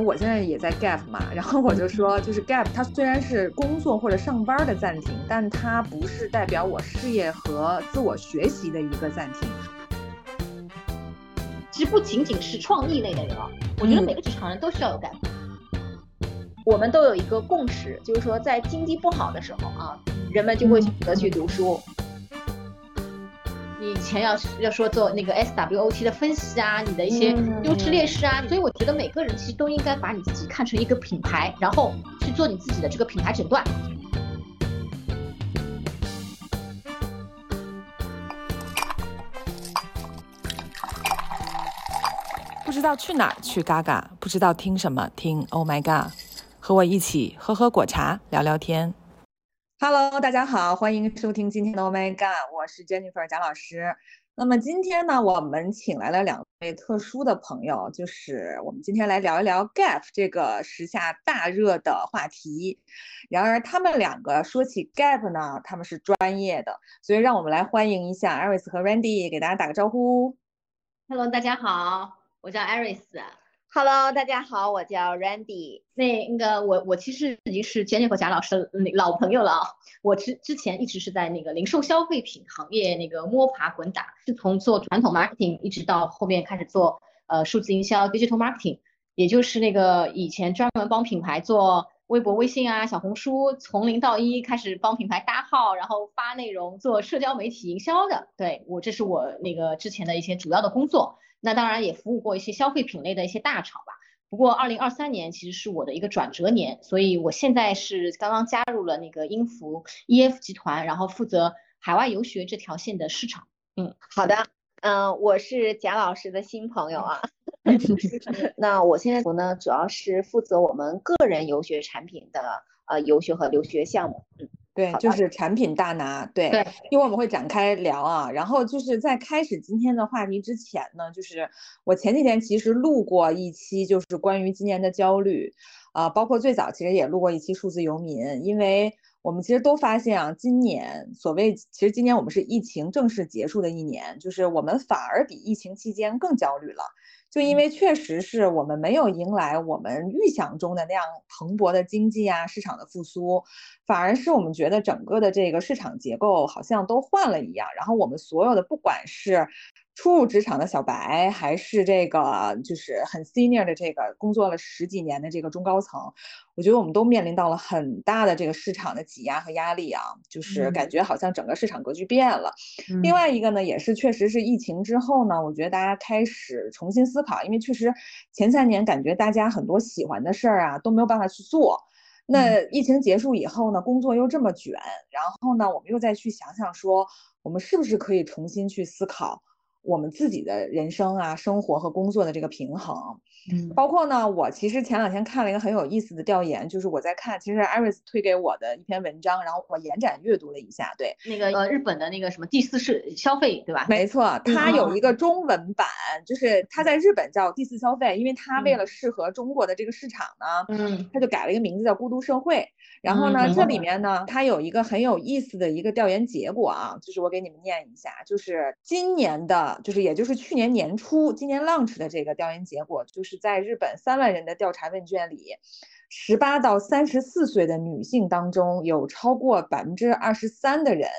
我现在也在 gap 嘛，然后我就说，就是 gap 它虽然是工作或者上班的暂停，但它不是代表我事业和自我学习的一个暂停。其实不仅仅是创意类的人啊，我觉得每个职场人都需要有 gap。我们都有一个共识，就是说在经济不好的时候啊，人们就会选择去读书。你以前要要说做那个 SWOT 的分析啊，你的一些优势劣势啊，所以我觉得每个人其实都应该把你自己看成一个品牌，然后去做你自己的这个品牌诊断。不知道去哪儿去嘎嘎，不知道听什么听 Oh my God，和我一起喝喝果茶，聊聊天。Hello，大家好，欢迎收听今天的 Oh My God，我是 Jennifer 贾老师。那么今天呢，我们请来了两位特殊的朋友，就是我们今天来聊一聊 Gap 这个时下大热的话题。然而他们两个说起 Gap 呢，他们是专业的，所以让我们来欢迎一下 Iris 和 Randy，给大家打个招呼。Hello，大家好，我叫 Iris。Hello，大家好，我叫 Randy。那那个我我其实已经是 Jennifer 贾老师的老朋友了啊。我之之前一直是在那个零售消费品行业那个摸爬滚打，是从做传统 marketing 一直到后面开始做呃数字营销 digital marketing，也就是那个以前专门帮品牌做微博、微信啊、小红书，从零到一开始帮品牌搭号，然后发内容，做社交媒体营销的。对我这是我那个之前的一些主要的工作。那当然也服务过一些消费品类的一些大厂吧。不过二零二三年其实是我的一个转折年，所以我现在是刚刚加入了那个英孚 EF 集团，然后负责海外游学这条线的市场。嗯，好的，嗯，我是贾老师的新朋友啊。那我现在呢，主要是负责我们个人游学产品的呃游学和留学项目。嗯。对，就是产品大拿。对，一会儿我们会展开聊啊。然后就是在开始今天的话题之前呢，就是我前几天其实录过一期，就是关于今年的焦虑，啊，包括最早其实也录过一期数字游民，因为我们其实都发现啊，今年所谓其实今年我们是疫情正式结束的一年，就是我们反而比疫情期间更焦虑了。就因为确实是我们没有迎来我们预想中的那样蓬勃的经济啊，市场的复苏，反而是我们觉得整个的这个市场结构好像都换了一样，然后我们所有的不管是。初入职场的小白，还是这个就是很 senior 的这个工作了十几年的这个中高层，我觉得我们都面临到了很大的这个市场的挤压和压力啊，就是感觉好像整个市场格局变了。另外一个呢，也是确实是疫情之后呢，我觉得大家开始重新思考，因为确实前三年感觉大家很多喜欢的事儿啊都没有办法去做，那疫情结束以后呢，工作又这么卷，然后呢，我们又再去想想说，我们是不是可以重新去思考。我们自己的人生啊，生活和工作的这个平衡。嗯，包括呢，我其实前两天看了一个很有意思的调研，就是我在看，其实艾瑞斯推给我的一篇文章，然后我延展阅读了一下。对，那个呃，日本的那个什么第四是消费，对吧？没错，它有一个中文版，就是它在日本叫第四消费，因为它为了适合中国的这个市场呢，嗯，它就改了一个名字叫孤独社会。然后呢，这里面呢，它有一个很有意思的一个调研结果啊，就是我给你们念一下，就是今年的，就是也就是去年年初，今年 launch 的这个调研结果，就是。在日本三万人的调查问卷里，十八到三十四岁的女性当中，有超过百分之二十三的人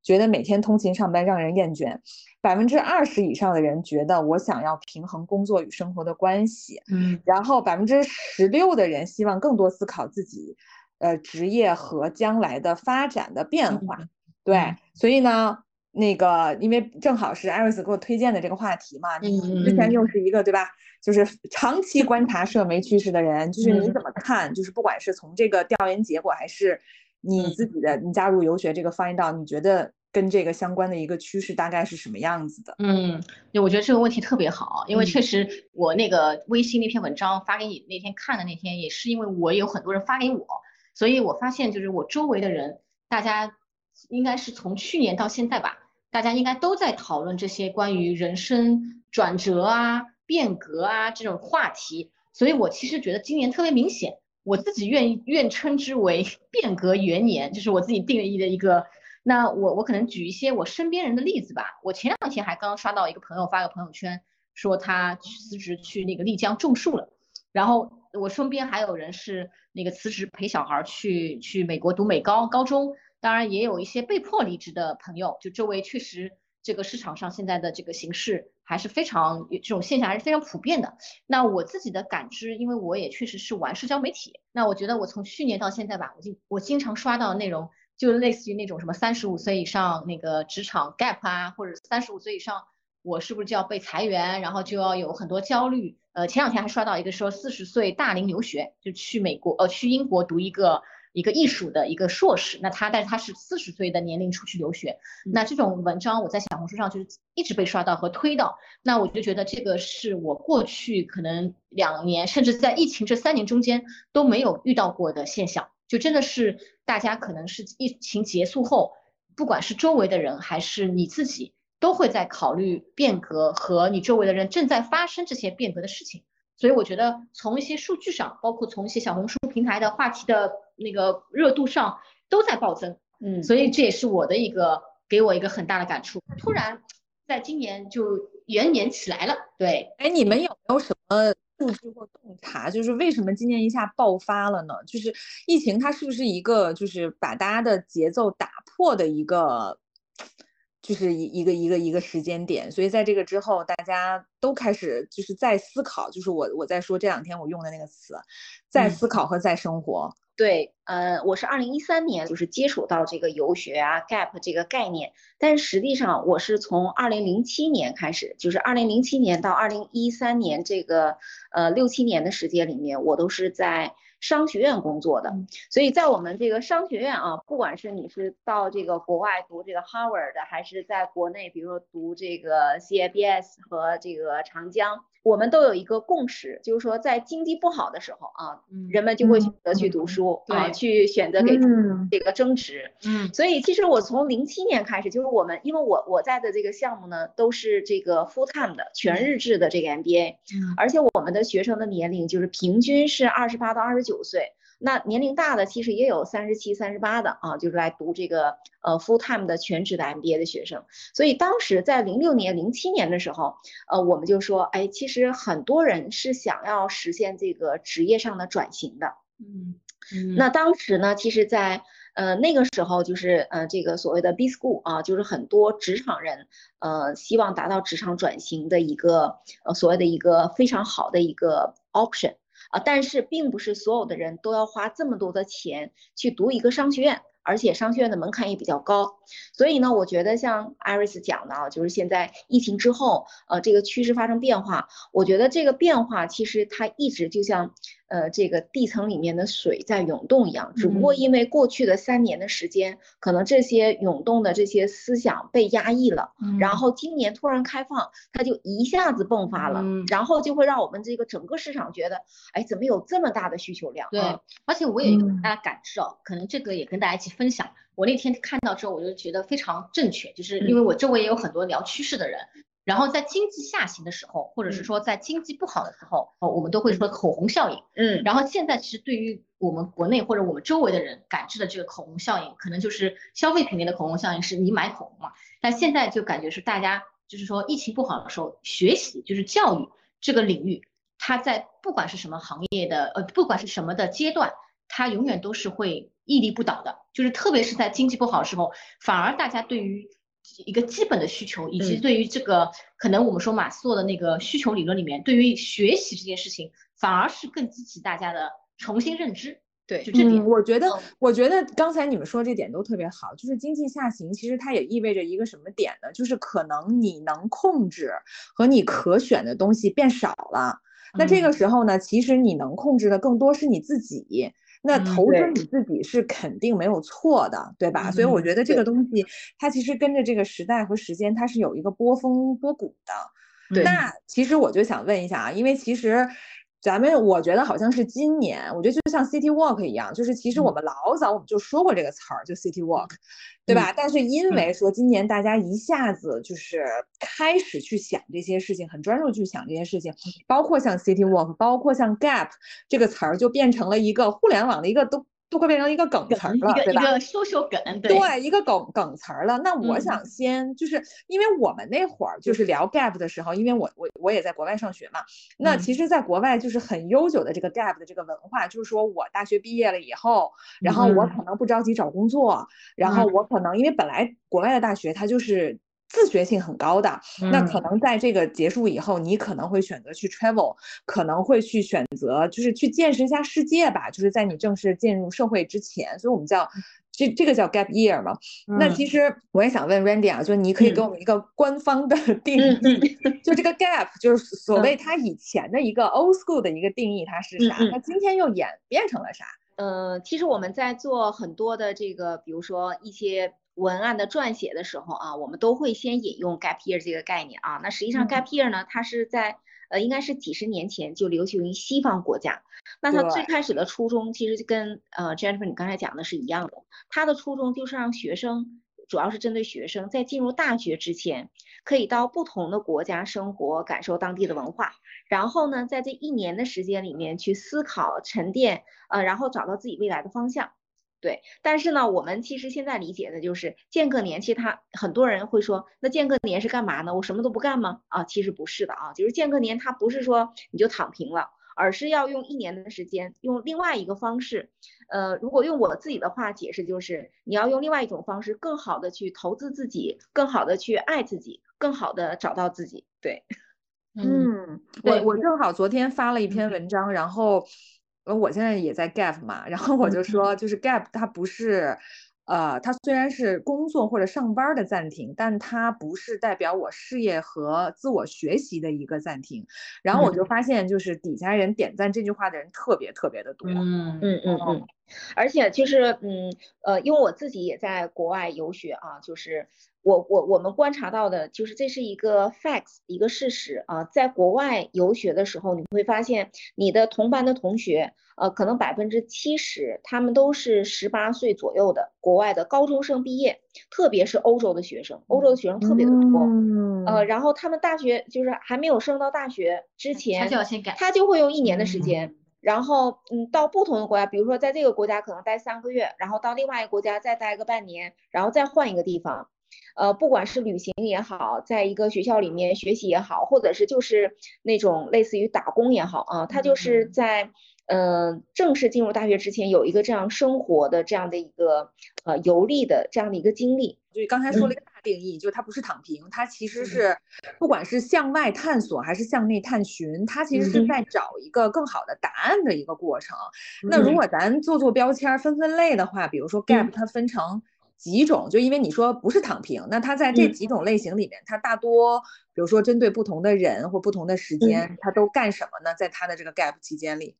觉得每天通勤上班让人厌倦，百分之二十以上的人觉得我想要平衡工作与生活的关系，嗯，然后百分之十六的人希望更多思考自己，呃，职业和将来的发展的变化。对，所以呢。那个，因为正好是艾瑞斯给我推荐的这个话题嘛，你之前又是一个对吧？就是长期观察社媒趋势的人，就是你怎么看？就是不管是从这个调研结果，还是你自己的你加入游学这个 find out，你觉得跟这个相关的一个趋势大概是什么样子的？嗯，对，我觉得这个问题特别好，因为确实我那个微信那篇文章发给你那天看的那天，也是因为我有很多人发给我，所以我发现就是我周围的人，大家应该是从去年到现在吧。大家应该都在讨论这些关于人生转折啊、变革啊这种话题，所以我其实觉得今年特别明显，我自己愿意愿称之为 变革元年，就是我自己定义的一个。那我我可能举一些我身边人的例子吧。我前两天还刚刷到一个朋友发个朋友圈，说他辞职去那个丽江种树了，然后我身边还有人是那个辞职陪小孩去去美国读美高高中，当然也有一些被迫离职的朋友，就周围确实这个市场上现在的这个形势还是非常这种现象还是非常普遍的。那我自己的感知，因为我也确实是玩社交媒体，那我觉得我从去年到现在吧，我经我经常刷到内容，就类似于那种什么三十五岁以上那个职场 gap 啊，或者三十五岁以上。我是不是就要被裁员，然后就要有很多焦虑？呃，前两天还刷到一个说四十岁大龄留学，就去美国，呃，去英国读一个一个艺术的一个硕士。那他，但是他是四十岁的年龄出去留学。那这种文章我在小红书上就是一直被刷到和推到。那我就觉得这个是我过去可能两年，甚至在疫情这三年中间都没有遇到过的现象。就真的是大家可能是疫情结束后，不管是周围的人还是你自己。都会在考虑变革和你周围的人正在发生这些变革的事情，所以我觉得从一些数据上，包括从一些小红书平台的话题的那个热度上，都在暴增。嗯，所以这也是我的一个给我一个很大的感触。突然在今年就元年起来了。对，哎，你们有没有什么数据或洞察？就是为什么今年一下爆发了呢？就是疫情它是不是一个就是把大家的节奏打破的一个？就是一一个一个一个时间点，所以在这个之后，大家都开始就是在思考，就是我我在说这两天我用的那个词，在思考和在生活。对，呃，我是二零一三年就是接触到这个游学啊 gap 这个概念，但实际上我是从二零零七年开始，就是二零零七年到二零一三年这个呃六七年的时间里面，我都是在。商学院工作的，所以在我们这个商学院啊，不管是你是到这个国外读这个 Harvard 的，还是在国内，比如说读这个 CIBS 和这个长江。我们都有一个共识，就是说，在经济不好的时候啊，人们就会选择去读书啊，去选择给这个增值。嗯，所以其实我从零七年开始，就是我们，因为我我在的这个项目呢，都是这个 full time 的全日制的这个 MBA，而且我们的学生的年龄就是平均是二十八到二十九岁。那年龄大的其实也有三十七、三十八的啊，就是来读这个呃 full time 的全职的 MBA 的学生。所以当时在零六年、零七年的时候，呃，我们就说，哎，其实很多人是想要实现这个职业上的转型的。嗯嗯。那当时呢，其实，在呃那个时候，就是呃这个所谓的 B school 啊，就是很多职场人呃希望达到职场转型的一个呃所谓的一个非常好的一个 option。啊，但是并不是所有的人都要花这么多的钱去读一个商学院，而且商学院的门槛也比较高，所以呢，我觉得像艾瑞斯讲的啊，就是现在疫情之后，呃，这个趋势发生变化，我觉得这个变化其实它一直就像。呃，这个地层里面的水在涌动一样，只不过因为过去的三年的时间，可能这些涌动的这些思想被压抑了，然后今年突然开放，它就一下子迸发了，然后就会让我们这个整个市场觉得，哎，怎么有这么大的需求量？对，而且我有一个大家感知哦，可能这个也跟大家一起分享。我那天看到之后，我就觉得非常正确，就是因为我周围也有很多聊趋势的人。然后在经济下行的时候，或者是说在经济不好的时候，哦，我们都会说口红效应。嗯，然后现在其实对于我们国内或者我们周围的人感知的这个口红效应，可能就是消费品类的口红效应，是你买口红嘛。但现在就感觉是大家就是说疫情不好的时候，学习就是教育这个领域，它在不管是什么行业的，呃，不管是什么的阶段，它永远都是会屹立不倒的。就是特别是在经济不好的时候，反而大家对于一个基本的需求，以及对于这个可能我们说马斯洛的那个需求理论里面，对于学习这件事情，反而是更激起大家的重新认知。对，就这点，我觉得，我觉得刚才你们说这点都特别好。就是经济下行，其实它也意味着一个什么点呢？就是可能你能控制和你可选的东西变少了。那这个时候呢，其实你能控制的更多是你自己。那投资你自己是肯定没有错的，对吧？所以我觉得这个东西它其实跟着这个时代和时间，它是有一个波峰波谷的。那其实我就想问一下啊，因为其实。咱们我觉得好像是今年，我觉得就像 City Walk 一样，就是其实我们老早我们就说过这个词儿，就 City Walk，对吧？但是因为说今年大家一下子就是开始去想这些事情，很专注去想这些事情，包括像 City Walk，包括像 Gap 这个词儿，就变成了一个互联网的一个都。都会变成一个梗词儿了，对吧？一个说说梗，对，一个梗梗词儿了。那我想先就是因为我们那会儿就是聊 gap 的时候，因为我我我也在国外上学嘛，那其实在国外就是很悠久的这个 gap 的这个文化，就是说我大学毕业了以后，然后我可能不着急找工作，然后我可能因为本来国外的大学它就是。自学性很高的，那可能在这个结束以后，你可能会选择去 travel，可能会去选择就是去见识一下世界吧，就是在你正式进入社会之前，所以我们叫这这个叫 gap year 嘛。那其实我也想问 Randy 啊，就你可以给我们一个官方的定义，就这个 gap 就是所谓它以前的一个 old school 的一个定义，它是啥？它今天又演变成了啥？呃，其实我们在做很多的这个，比如说一些。文案的撰写的时候啊，我们都会先引用 gap year 这个概念啊。那实际上 gap year 呢，它是在呃，应该是几十年前就流行于西方国家。那它最开始的初衷其实就跟呃 Jennifer 你刚才讲的是一样的，它的初衷就是让学生，主要是针对学生在进入大学之前，可以到不同的国家生活，感受当地的文化，然后呢，在这一年的时间里面去思考、沉淀，呃，然后找到自己未来的方向。对，但是呢，我们其实现在理解的就是间隔年，其实他很多人会说，那间隔年是干嘛呢？我什么都不干吗？啊，其实不是的啊，就是间隔年，它不是说你就躺平了，而是要用一年的时间，用另外一个方式，呃，如果用我自己的话解释，就是你要用另外一种方式，更好的去投资自己，更好的去爱自己，更好的找到自己。对，嗯，我我正好昨天发了一篇文章，然后。呃，我现在也在 gap 嘛，然后我就说，就是 gap 它不是，呃，它虽然是工作或者上班的暂停，但它不是代表我事业和自我学习的一个暂停。然后我就发现，就是底下人点赞这句话的人特别特别的多。嗯嗯嗯嗯，而且就是嗯呃，因为我自己也在国外游学啊，就是。我我我们观察到的就是这是一个 facts 一个事实啊，在国外游学的时候，你会发现你的同班的同学，呃，可能百分之七十他们都是十八岁左右的国外的高中生毕业，特别是欧洲的学生，欧洲的学生特别的多，呃，然后他们大学就是还没有升到大学之前，他就要先改，他就会用一年的时间，然后嗯，到不同的国家，比如说在这个国家可能待三个月，然后到另外一个国家再待个半年，然后再换一个地方。呃，不管是旅行也好，在一个学校里面学习也好，或者是就是那种类似于打工也好啊，他就是在嗯正式进入大学之前有一个这样生活的这样的一个呃游历的这样的一个经历。就刚才说了一个大定义，就是它不是躺平，它其实是不管是向外探索还是向内探寻，它其实是在找一个更好的答案的一个过程。那如果咱做做标签分分类的话，比如说 gap 它分成。几种，就因为你说不是躺平，那它在这几种类型里面，它大多，比如说针对不同的人或不同的时间，它都干什么呢？在它的这个 gap 期间里，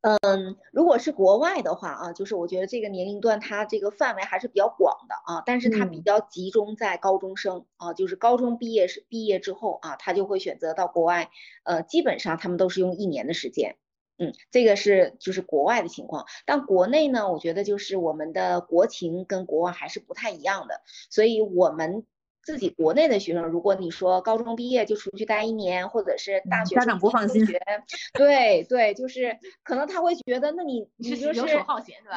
嗯，如果是国外的话啊，就是我觉得这个年龄段它这个范围还是比较广的啊，但是它比较集中在高中生啊，就是高中毕业是毕业之后啊，他就会选择到国外，呃，基本上他们都是用一年的时间。嗯，这个是就是国外的情况，但国内呢，我觉得就是我们的国情跟国外还是不太一样的，所以我们自己国内的学生，如果你说高中毕业就出去待一年，或者是大学家长不放心，对对，就是可能他会觉得，那你你就是？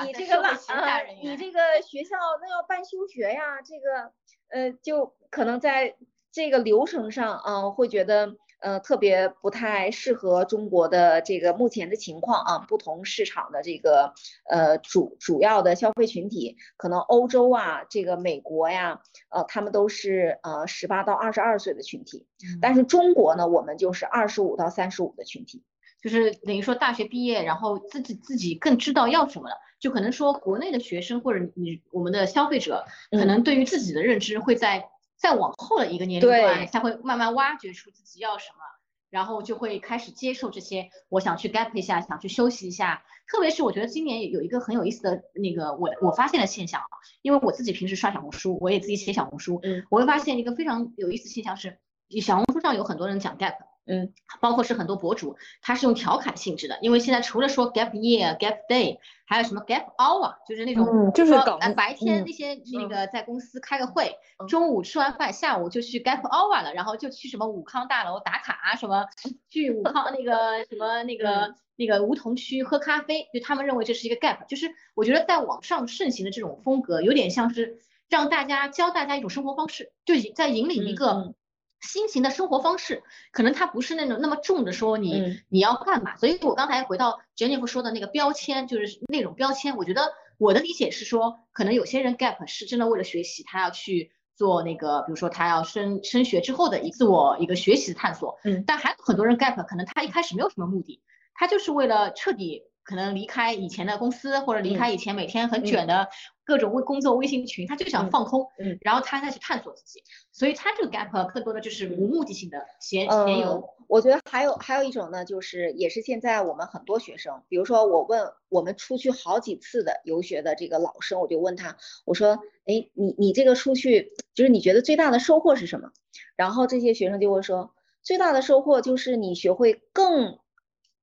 你这个啊，你这个学校那要办休学呀，这个呃，就可能在这个流程上啊，会觉得。呃，特别不太适合中国的这个目前的情况啊，不同市场的这个呃主主要的消费群体，可能欧洲啊，这个美国呀，呃，他们都是呃十八到二十二岁的群体，但是中国呢，我们就是二十五到三十五的群体，就是等于说大学毕业，然后自己自己更知道要什么了，就可能说国内的学生或者你我们的消费者，可能对于自己的认知会在。再往后的一个年龄段，才会慢慢挖掘出自己要什么，然后就会开始接受这些。我想去 gap 一下，想去休息一下。特别是我觉得今年有一个很有意思的那个我我发现的现象啊，因为我自己平时刷小红书，我也自己写小红书，嗯，我会发现一个非常有意思现象是，小红书上有很多人讲 gap，嗯，包括是很多博主，他是用调侃性质的，因为现在除了说 gap year、gap day，还有什么 gap hour，就是那种就是白天那些那个在公司开个会，中午吃完饭，下午就去 gap hour 了，然后就去什么武康大楼打卡，什么 去武康那个什么那个那个梧桐区喝咖啡，就他们认为这是一个 gap，就是我觉得在网上盛行的这种风格，有点像是让大家教大家一种生活方式，就在引领一个。新型的生活方式，可能它不是那种那么重的说你你要干嘛，所以我刚才回到 Jennifer 说的那个标签，就是那种标签，我觉得我的理解是说，可能有些人 gap 是真的为了学习，他要去做那个，比如说他要升升学之后的一自我一个学习的探索，嗯，但还有很多人 gap 可能他一开始没有什么目的，他就是为了彻底。可能离开以前的公司，或者离开以前每天很卷的各种微工作微信群，他就想放空，嗯，然后他再去探索自己，所以他这个 gap 更多的就是无目的性的闲闲游。我觉得还有还有一种呢，就是也是现在我们很多学生，比如说我问我们出去好几次的游学的这个老生，我就问他，我说，哎，你你这个出去就是你觉得最大的收获是什么？然后这些学生就会说，最大的收获就是你学会更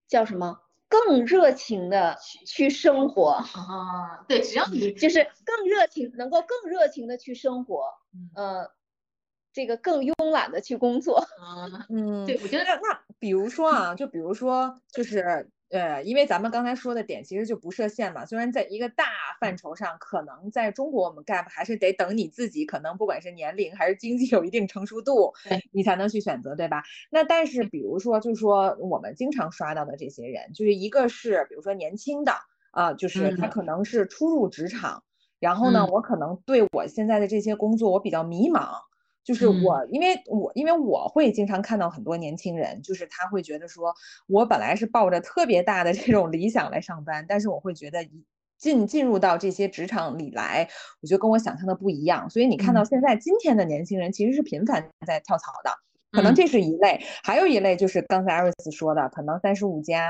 叫什么？更热情的去生活啊，对，只要你就是更热情，能够更热情的去生活，呃，这个更慵懒的去工作，嗯，对，我觉得那那比如说啊，就比如说就是。呃，因为咱们刚才说的点其实就不设限嘛。虽然在一个大范畴上，可能在中国我们 gap 还是得等你自己，可能不管是年龄还是经济有一定成熟度，你才能去选择，对吧？那但是比如说，就是说我们经常刷到的这些人，就是一个是比如说年轻的啊，就是他可能是初入职场，然后呢，我可能对我现在的这些工作我比较迷茫。就是我，因为我因为我会经常看到很多年轻人，就是他会觉得说，我本来是抱着特别大的这种理想来上班，但是我会觉得一进进入到这些职场里来，我觉得跟我想象的不一样。所以你看到现在今天的年轻人其实是频繁在跳槽的。可能这是一类，还有一类就是刚才 Iris 说的，可能三十五加，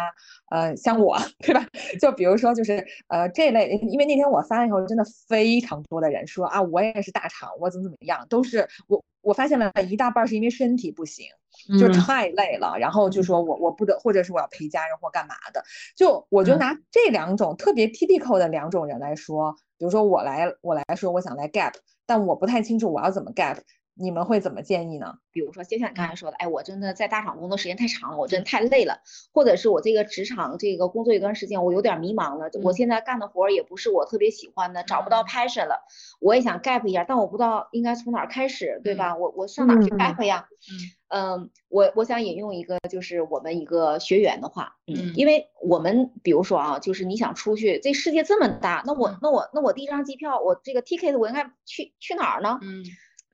呃，像我，对吧？就比如说，就是呃这类，因为那天我发以后，真的非常多的人说啊，我也是大厂，我怎么怎么样，都是我我发现了一大半是因为身体不行，就太累了，然后就说我我不得，或者是我要陪家人或干嘛的，就我就拿这两种特别 typical 的两种人来说，比如说我来我来说我想来 gap，但我不太清楚我要怎么 gap。你们会怎么建议呢？比如说，就像你刚才说的，哎，我真的在大厂工作时间太长了，我真的太累了，或者是我这个职场这个工作一段时间，我有点迷茫了，我现在干的活儿也不是我特别喜欢的，找不到 passion 了，我也想 gap 一下，但我不知道应该从哪儿开始，对吧？我我上哪去 gap 呀？嗯，我我想引用一个就是我们一个学员的话，嗯，因为我们比如说啊，就是你想出去，这世界这么大，那我那我那我第一张机票，我这个 ticket 我应该去去哪儿呢？嗯。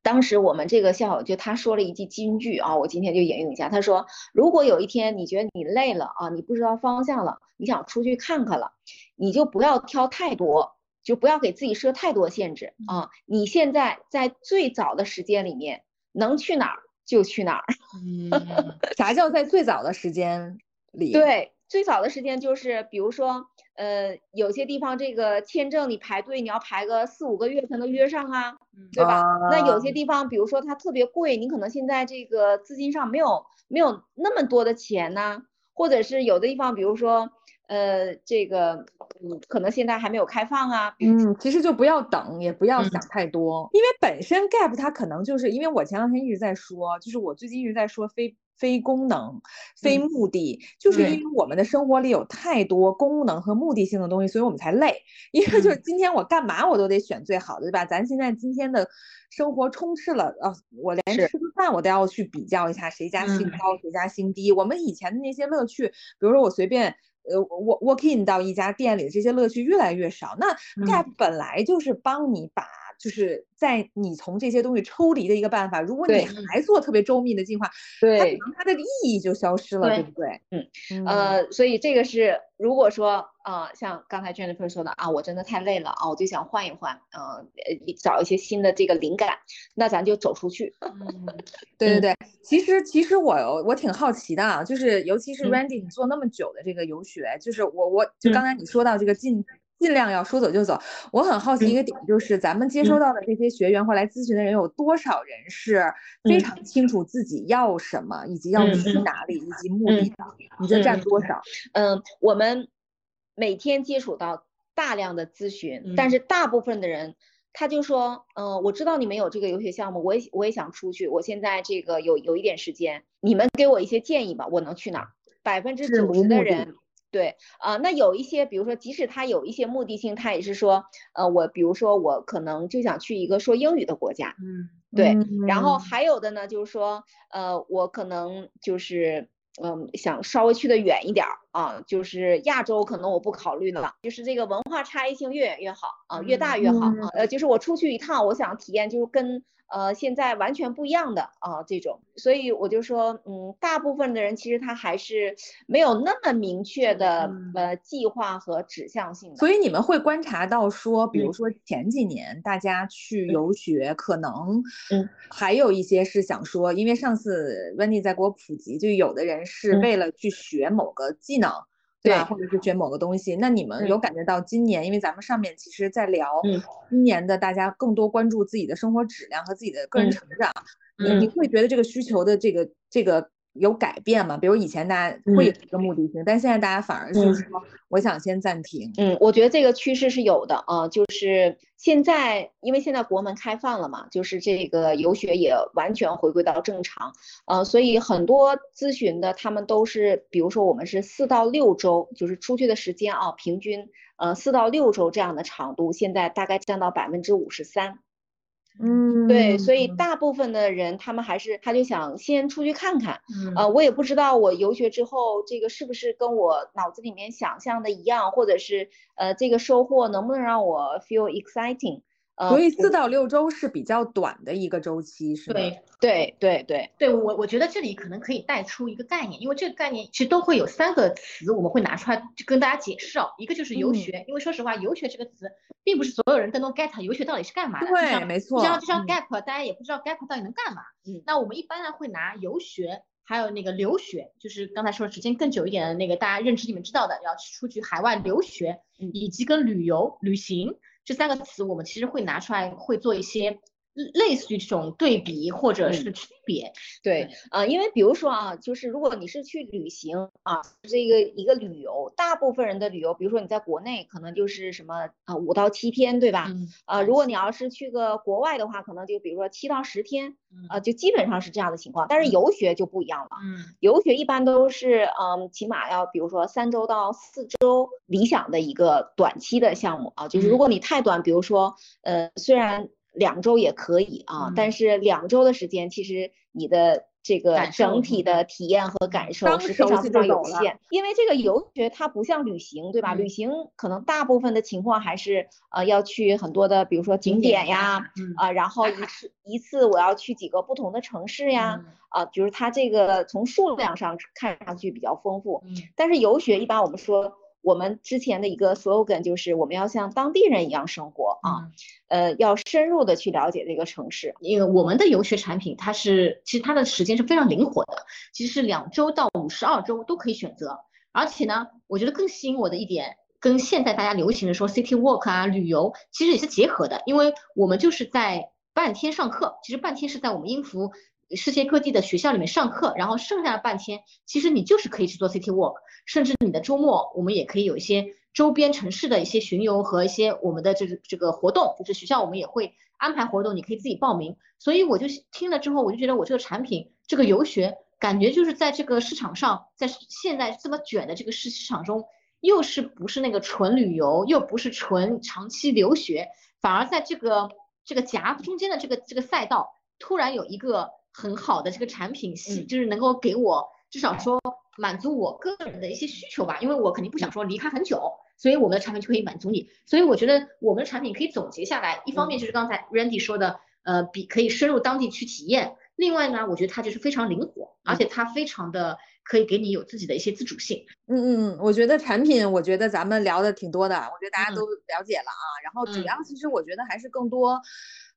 当时我们这个校友就他说了一句金句啊，我今天就引用一下。他说：“如果有一天你觉得你累了啊，你不知道方向了，你想出去看看了，你就不要挑太多，就不要给自己设太多限制啊。你现在在最早的时间里面能去哪儿就去哪儿。嗯，啥叫在最早的时间里？对。”最早的时间就是，比如说，呃，有些地方这个签证你排队，你要排个四五个月才能约上啊，对吧？那有些地方，比如说它特别贵，你可能现在这个资金上没有没有那么多的钱呢，或者是有的地方，比如说，呃，这个，嗯，可能现在还没有开放啊。嗯，其实就不要等，也不要想太多，因为本身 gap 它可能就是因为我前两天一直在说，就是我最近一直在说非。非功能、非目的，就是因为我们的生活里有太多功能和目的性的东西，所以我们才累。因为就是今天我干嘛我都得选最好的，对吧？咱现在今天的生活充斥了，呃，我连吃个饭我都要去比较一下谁家性高谁家性低。我们以前的那些乐趣，比如说我随便呃，walk walk in 到一家店里，这些乐趣越来越少。那 gap 本来就是帮你把。就是在你从这些东西抽离的一个办法。如果你还做特别周密的进化，对，它可能它的意义就消失了，对不对？嗯，呃，所以这个是，如果说啊，像刚才 Jennifer 说的啊，我真的太累了啊，我就想换一换，呃，找一些新的这个灵感，那咱就走出去。嗯，对对对，其实其实我我挺好奇的啊，就是尤其是 Randy，你做那么久的这个游学，就是我我就刚才你说到这个进。尽量要说走就走。我很好奇一个点，就是咱们接收到的这些学员或来咨询的人，有多少人是非常清楚自己要什么，以及要去哪里，以及目的的？你觉得占多少？嗯，我们每天接触到大量的咨询，但是大部分的人他就说，嗯，我知道你们有这个游学项目，我也我也想出去，我现在这个有有一点时间，你们给我一些建议吧，我能去哪儿？百分之九十的人。对啊，那有一些，比如说，即使他有一些目的性，他也是说，呃，我比如说我可能就想去一个说英语的国家，嗯，对，然后还有的呢，就是说，呃，我可能就是，嗯，想稍微去的远一点儿啊，就是亚洲可能我不考虑了，就是这个文化差异性越远越好啊，越大越好啊，呃，就是我出去一趟，我想体验就是跟。呃，现在完全不一样的啊，这种，所以我就说，嗯，大部分的人其实他还是没有那么明确的呃计划和指向性的。所以你们会观察到说，比如说前几年大家去游学，可能嗯还有一些是想说，因为上次 Wendy 在给我普及，就有的人是为了去学某个技能。对，或者是学某个东西，那你们有感觉到今年，因为咱们上面其实在聊，今年的大家更多关注自己的生活质量和自己的个人成长，你你会觉得这个需求的这个这个。有改变吗？比如以前大家会有一个目的性，但现在大家反而就是说，我想先暂停。嗯，我觉得这个趋势是有的啊，就是现在因为现在国门开放了嘛，就是这个游学也完全回归到正常，呃，所以很多咨询的他们都是，比如说我们是四到六周，就是出去的时间啊，平均呃四到六周这样的长度，现在大概占到百分之五十三。嗯，对，所以大部分的人他们还是他就想先出去看看，呃，我也不知道我游学之后这个是不是跟我脑子里面想象的一样，或者是呃这个收获能不能让我 feel exciting。所以四到六周是比较短的一个周期，是吧？对对对对对，我我觉得这里可能可以带出一个概念，因为这个概念其实都会有三个词，我们会拿出来就跟大家解释哦。一个就是游学，因为说实话，游学这个词并不是所有人都能 get 游学到底是干嘛的。对，没错。就像就像 gap，大家也不知道 gap 到底能干嘛。嗯。那我们一般呢会拿游学，还有那个留学，就是刚才说时间更久一点的那个，大家认知里面知道的，要出去海外留学，以及跟旅游旅行。这三个词，我们其实会拿出来，会做一些类似于这种对比或者是区别。对，呃，因为比如说啊，就是如果你是去旅行啊，这个一个旅游，大部分人的旅游，比如说你在国内，可能就是什么啊五到七天，对吧？嗯。啊，如果你要是去个国外的话，可能就比如说七到十天，啊，就基本上是这样的情况。但是游学就不一样了。嗯。游学一般都是，嗯，起码要比如说三周到四周，理想的一个短期的项目啊，就是如果你太短，比如说，呃，虽然。两周也可以啊，但是两周的时间，其实你的这个整体的体验和感受是非常非常有限。因为这个游学它不像旅行，对吧？旅行可能大部分的情况还是呃要去很多的，比如说景点呀，啊，然后一次 一次我要去几个不同的城市呀，啊，就是它这个从数量上看上去比较丰富。但是游学一般我们说。我们之前的一个 slogan 就是我们要像当地人一样生活啊，呃，要深入的去了解这个城市。因为我们的游学产品，它是其实它的时间是非常灵活的，其实是两周到五十二周都可以选择。而且呢，我觉得更吸引我的一点，跟现在大家流行的说 city walk 啊旅游，其实也是结合的。因为我们就是在半天上课，其实半天是在我们音符。世界各地的学校里面上课，然后剩下的半天，其实你就是可以去做 city walk，甚至你的周末，我们也可以有一些周边城市的一些巡游和一些我们的这个这个活动，就是学校我们也会安排活动，你可以自己报名。所以我就听了之后，我就觉得我这个产品，这个游学，感觉就是在这个市场上，在现在这么卷的这个市市场中，又是不是那个纯旅游，又不是纯长期留学，反而在这个这个夹中间的这个这个赛道，突然有一个。很好的这个产品系，就是能够给我至少说满足我个人的一些需求吧，因为我肯定不想说离开很久，所以我们的产品就可以满足你。所以我觉得我们的产品可以总结下来，一方面就是刚才 Randy 说的，呃，比可以深入当地去体验；另外呢，我觉得它就是非常灵活，而且它非常的可以给你有自己的一些自主性。嗯嗯嗯，我觉得产品，我觉得咱们聊的挺多的，我觉得大家都了解了啊。然后主要其实我觉得还是更多。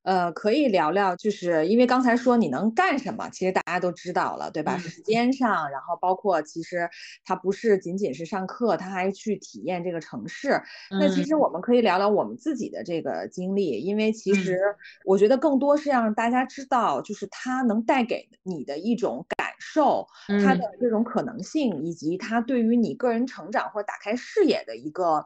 呃，可以聊聊，就是因为刚才说你能干什么，其实大家都知道了，对吧？时间上，然后包括其实他不是仅仅是上课，他还去体验这个城市。那其实我们可以聊聊我们自己的这个经历，因为其实我觉得更多是让大家知道，就是它能带给你的一种感受，它的这种可能性，以及它对于你个人成长或打开视野的一个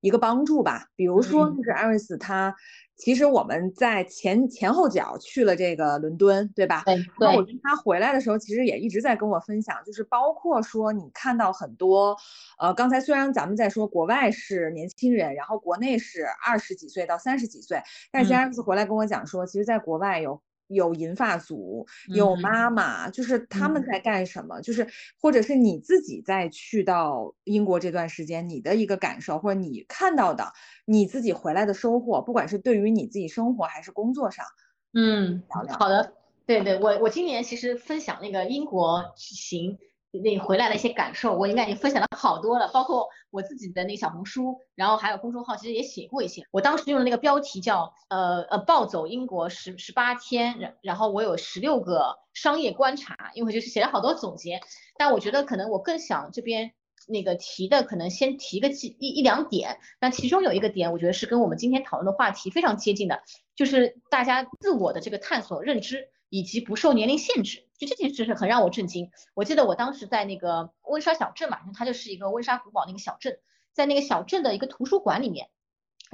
一个帮助吧。比如说，就是艾瑞斯他。其实我们在前前后脚去了这个伦敦，对吧？对。然后我跟他回来的时候，其实也一直在跟我分享，就是包括说你看到很多，呃，刚才虽然咱们在说国外是年轻人，然后国内是二十几岁到三十几岁，但是艾瑞斯回来跟我讲说，其实在国外有。有银发族，有妈妈，就是他们在干什么？就是或者是你自己在去到英国这段时间，你的一个感受，或者你看到的你自己回来的收获，不管是对于你自己生活还是工作上，嗯，好的，对对，我我今年其实分享那个英国行。那回来的一些感受，我应该已经分享了好多了，包括我自己的那个小红书，然后还有公众号，其实也写过一些。我当时用的那个标题叫呃呃暴走英国十十八天，然然后我有十六个商业观察，因为就是写了好多总结。但我觉得可能我更想这边那个提的，可能先提个几一一两点。那其中有一个点，我觉得是跟我们今天讨论的话题非常接近的，就是大家自我的这个探索认知。以及不受年龄限制，就这件事是很让我震惊。我记得我当时在那个温莎小镇嘛，它就是一个温莎古堡那个小镇，在那个小镇的一个图书馆里面，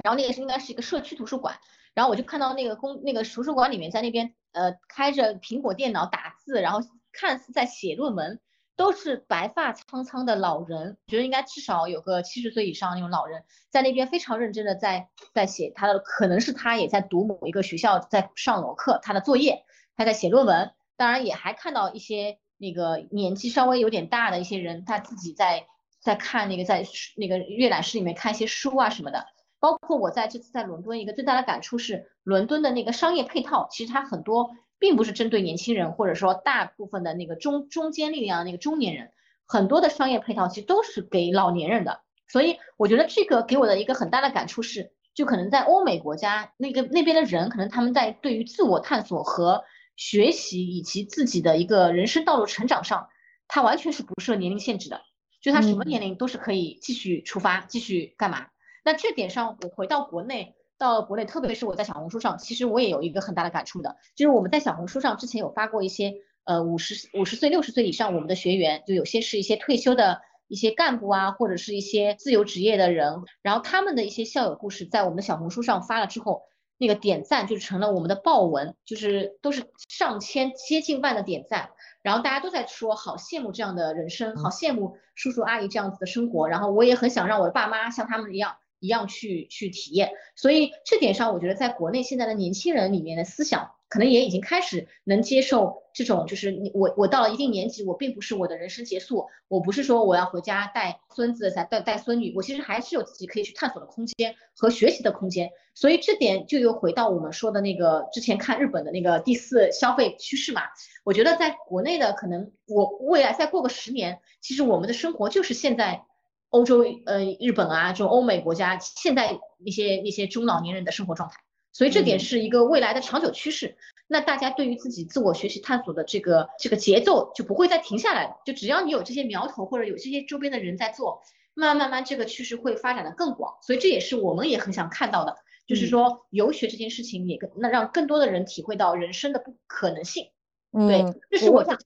然后那个是应该是一个社区图书馆，然后我就看到那个公那个图书馆里面在那边呃开着苹果电脑打字，然后看似在写论文，都是白发苍苍的老人，觉得应该至少有个七十岁以上那种老人，在那边非常认真的在在写他的，可能是他也在读某一个学校在上某课他的作业。他在写论文，当然也还看到一些那个年纪稍微有点大的一些人，他自己在在看那个在那个阅览室里面看一些书啊什么的。包括我在这次在伦敦，一个最大的感触是，伦敦的那个商业配套，其实它很多并不是针对年轻人，或者说大部分的那个中中间力量那个中年人，很多的商业配套其实都是给老年人的。所以我觉得这个给我的一个很大的感触是，就可能在欧美国家那个那边的人，可能他们在对于自我探索和学习以及自己的一个人生道路成长上，他完全是不设年龄限制的，就他什么年龄都是可以继续出发，继续干嘛。那这点上，我回到国内，到国内，特别是我在小红书上，其实我也有一个很大的感触的，就是我们在小红书上之前有发过一些，呃，五十五十岁、六十岁以上我们的学员，就有些是一些退休的一些干部啊，或者是一些自由职业的人，然后他们的一些校友故事，在我们的小红书上发了之后。那个点赞就成了我们的爆文，就是都是上千接近万的点赞，然后大家都在说好羡慕这样的人生，好羡慕叔叔阿姨这样子的生活，然后我也很想让我的爸妈像他们一样一样去去体验，所以这点上我觉得在国内现在的年轻人里面的思想。可能也已经开始能接受这种，就是你我我到了一定年纪，我并不是我的人生结束，我不是说我要回家带孙子、再带带孙女，我其实还是有自己可以去探索的空间和学习的空间。所以这点就又回到我们说的那个之前看日本的那个第四消费趋势嘛。我觉得在国内的可能，我未来再过个十年，其实我们的生活就是现在欧洲呃日本啊这种欧美国家现在一些一些中老年人的生活状态。所以这点是一个未来的长久趋势。那大家对于自己自我学习探索的这个这个节奏就不会再停下来。就只要你有这些苗头，或者有这些周边的人在做，慢慢慢慢这个趋势会发展的更广。所以这也是我们也很想看到的，就是说游学这件事情也更那让更多的人体会到人生的不可能性。对，这是我在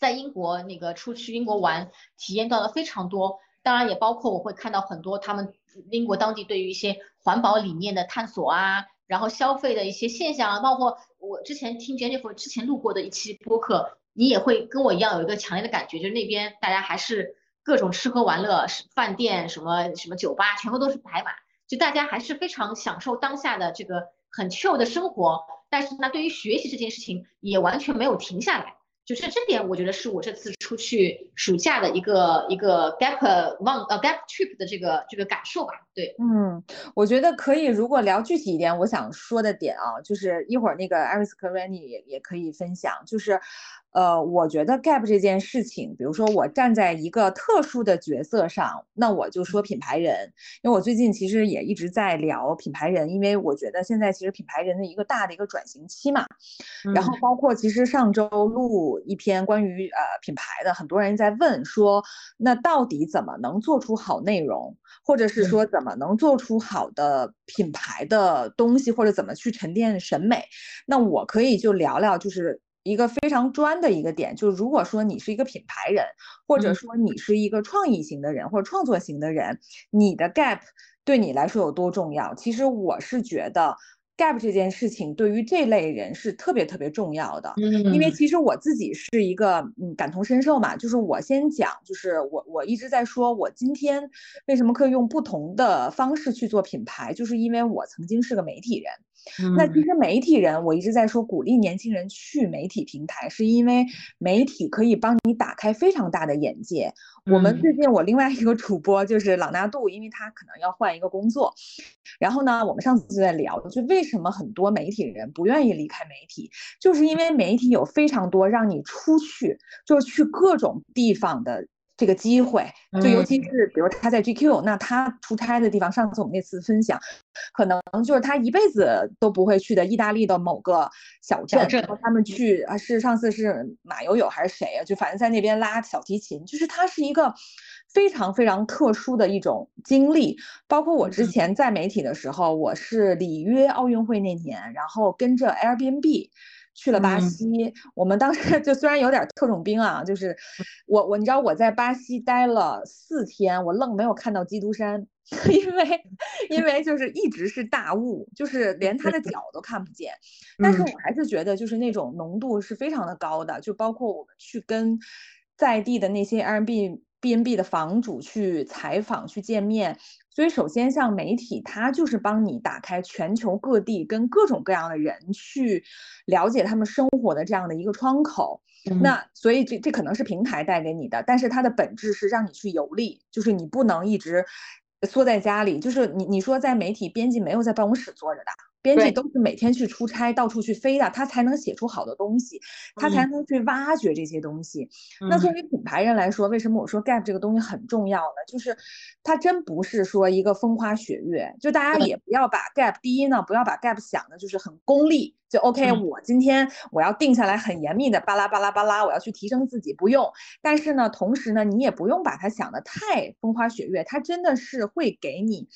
在英国那个出去英国玩体验到的非常多。当然也包括我会看到很多他们英国当地对于一些。环保理念的探索啊，然后消费的一些现象啊，包括我之前听 Jennifer 之前录过的一期播客，你也会跟我一样有一个强烈的感觉，就是那边大家还是各种吃喝玩乐，饭店什么什么酒吧，全部都是排满，就大家还是非常享受当下的这个很 chill 的生活，但是呢，对于学习这件事情也完全没有停下来。就是这点，我觉得是我这次出去暑假的一个一个 gap one 呃 gap trip 的这个这个感受吧。对，嗯，我觉得可以。如果聊具体一点，我想说的点啊，就是一会儿那个 Iris k a r a n i 也也可以分享。就是呃，我觉得 gap 这件事情，比如说我站在一个特殊的角色上，那我就说品牌人，因为我最近其实也一直在聊品牌人，因为我觉得现在其实品牌人的一个大的一个转型期嘛。然后包括其实上周录一篇关于呃品牌的，很多人在问说，那到底怎么能做出好内容，或者是说怎么能做出好的品牌的东西，或者怎么去沉淀审美？那我可以就聊聊，就是。一个非常专的一个点，就是如果说你是一个品牌人，或者说你是一个创意型的人或者创作型的人，你的 gap 对你来说有多重要？其实我是觉得 gap 这件事情对于这类人是特别特别重要的。嗯，因为其实我自己是一个嗯感同身受嘛，就是我先讲，就是我我一直在说，我今天为什么可以用不同的方式去做品牌，就是因为我曾经是个媒体人。那其实媒体人，我一直在说鼓励年轻人去媒体平台，是因为媒体可以帮你打开非常大的眼界。我们最近我另外一个主播就是朗纳度，因为他可能要换一个工作，然后呢，我们上次就在聊，就为什么很多媒体人不愿意离开媒体，就是因为媒体有非常多让你出去，就是去各种地方的。这个机会，就尤其是比如他在 GQ，那他出差的地方，上次我们那次分享，可能就是他一辈子都不会去的意大利的某个小镇，然后他们去啊，是上次是马友友还是谁啊？就反正在那边拉小提琴，就是他是一个非常非常特殊的一种经历。包括我之前在媒体的时候，我是里约奥运会那年，然后跟着 Airbnb。去了巴西，我们当时 就虽然有点特种兵啊，就是我我你知道我在巴西待了四天，我愣没有看到基督山，因为因为就是一直是大雾，就是连他的 脚都看不见。但是我还是觉得就是那种浓度是非常的高的，就包括我们去跟在地的那些 Airbnb B N B 的房主去采访去见面。所以，首先，像媒体，它就是帮你打开全球各地跟各种各样的人去了解他们生活的这样的一个窗口。那所以，这这可能是平台带给你的，但是它的本质是让你去游历，就是你不能一直缩在家里。就是你你说在媒体编辑没有在办公室坐着的。编辑都是每天去出差，到处去飞的，他才能写出好的东西，他才能去挖掘这些东西。那作为品牌人来说，为什么我说 gap 这个东西很重要呢？就是它真不是说一个风花雪月，就大家也不要把 gap 第一呢，不要把 gap 想的就是很功利，就 OK。我今天我要定下来很严密的巴拉巴拉巴拉，我要去提升自己，不用。但是呢，同时呢，你也不用把它想的太风花雪月，它真的是会给你。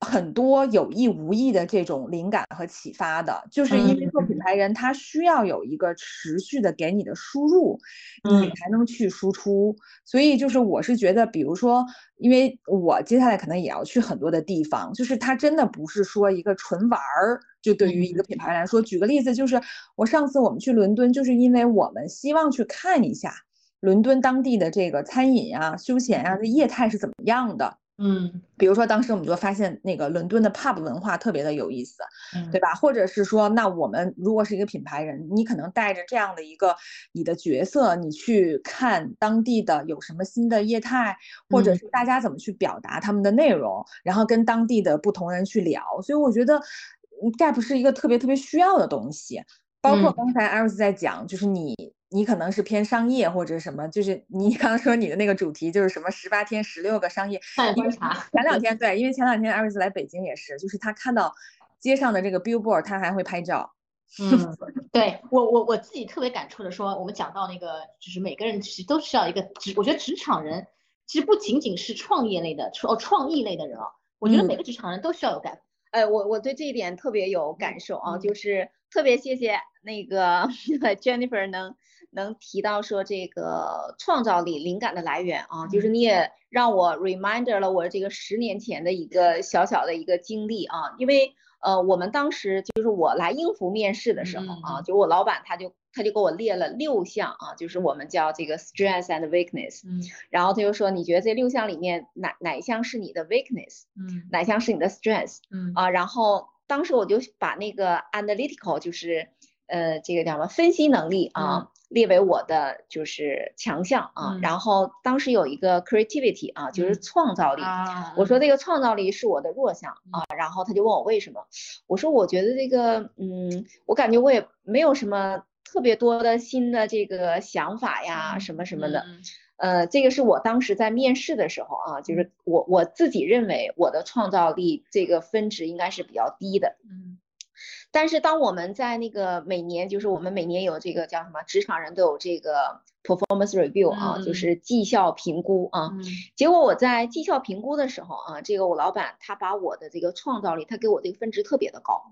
很多有意无意的这种灵感和启发的，就是因为做品牌人，他需要有一个持续的给你的输入，你才能去输出。所以就是我是觉得，比如说，因为我接下来可能也要去很多的地方，就是它真的不是说一个纯玩儿。就对于一个品牌来说，举个例子，就是我上次我们去伦敦，就是因为我们希望去看一下伦敦当地的这个餐饮啊、休闲啊的业态是怎么样的。嗯，比如说当时我们就发现那个伦敦的 pub 文化特别的有意思，对吧？或者是说，那我们如果是一个品牌人，你可能带着这样的一个你的角色，你去看当地的有什么新的业态，或者是大家怎么去表达他们的内容，然后跟当地的不同人去聊。所以我觉得 gap 是一个特别特别需要的东西。包括刚才艾瑞斯在讲，就是你。你可能是偏商业或者什么，就是你刚刚说你的那个主题就是什么十八天十六个商业观察。前两天对，因为前两天艾瑞斯来北京也是，就是他看到街上的这个 billboard，他还会拍照。嗯，对我我我自己特别感触的说，我们讲到那个，就是每个人其实都需要一个职，我觉得职场人其实不仅仅是创业类的创创意类的人啊，我觉得每个职场人都需要有感。哎，我我对这一点特别有感受啊，就是特别谢谢那个 Jennifer 能。能提到说这个创造力、灵感的来源啊，就是你也让我 reminder 了我这个十年前的一个小小的一个经历啊，因为呃，我们当时就是我来应付面试的时候啊，就我老板他就他就给我列了六项啊，就是我们叫这个 strength and weakness，嗯，然后他就说你觉得这六项里面哪哪一项是你的 weakness，嗯，哪项是你的 strength，嗯。啊，然后当时我就把那个 analytical 就是呃这个叫什么分析能力啊。列为我的就是强项啊，然后当时有一个 creativity 啊，就是创造力。我说这个创造力是我的弱项啊，然后他就问我为什么，我说我觉得这个，嗯，我感觉我也没有什么特别多的新的这个想法呀，什么什么的。呃，这个是我当时在面试的时候啊，就是我我自己认为我的创造力这个分值应该是比较低的。嗯。但是当我们在那个每年，就是我们每年有这个叫什么，职场人都有这个 performance review 啊，就是绩效评估啊。结果我在绩效评估的时候啊，这个我老板他把我的这个创造力，他给我这个分值特别的高。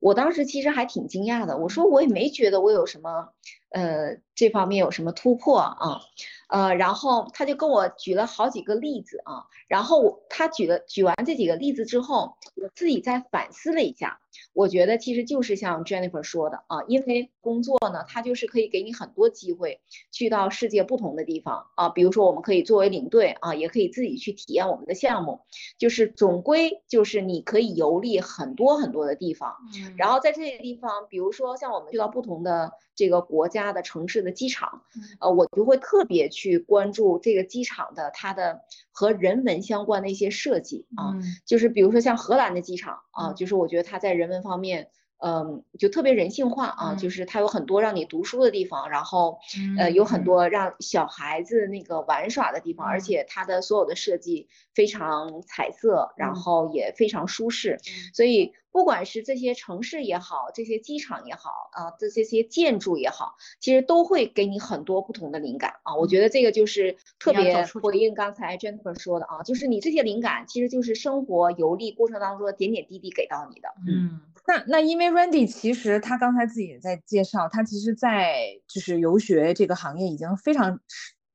我当时其实还挺惊讶的，我说我也没觉得我有什么，呃，这方面有什么突破啊。呃，然后他就跟我举了好几个例子啊，然后他举了举完这几个例子之后，我自己再反思了一下，我觉得其实就是像 Jennifer 说的啊，因为工作呢，它就是可以给你很多机会去到世界不同的地方啊，比如说我们可以作为领队啊，也可以自己去体验我们的项目，就是总归就是你可以游历很多很多的地方，然后在这些地方，比如说像我们去到不同的这个国家的城市的机场，呃，我就会特别。去关注这个机场的它的和人文相关的一些设计啊，就是比如说像荷兰的机场啊，就是我觉得它在人文方面，嗯，就特别人性化啊，就是它有很多让你读书的地方，然后呃有很多让小孩子那个玩耍的地方，而且它的所有的设计非常彩色，然后也非常舒适，所以。不管是这些城市也好，这些机场也好啊，这这些建筑也好，其实都会给你很多不同的灵感啊。我觉得这个就是特别回应刚才 Jennifer 说的啊，就是你这些灵感其实就是生活游历过程当中的点点滴滴给到你的。嗯，那那因为 Randy 其实他刚才自己也在介绍，他其实在就是游学这个行业已经非常。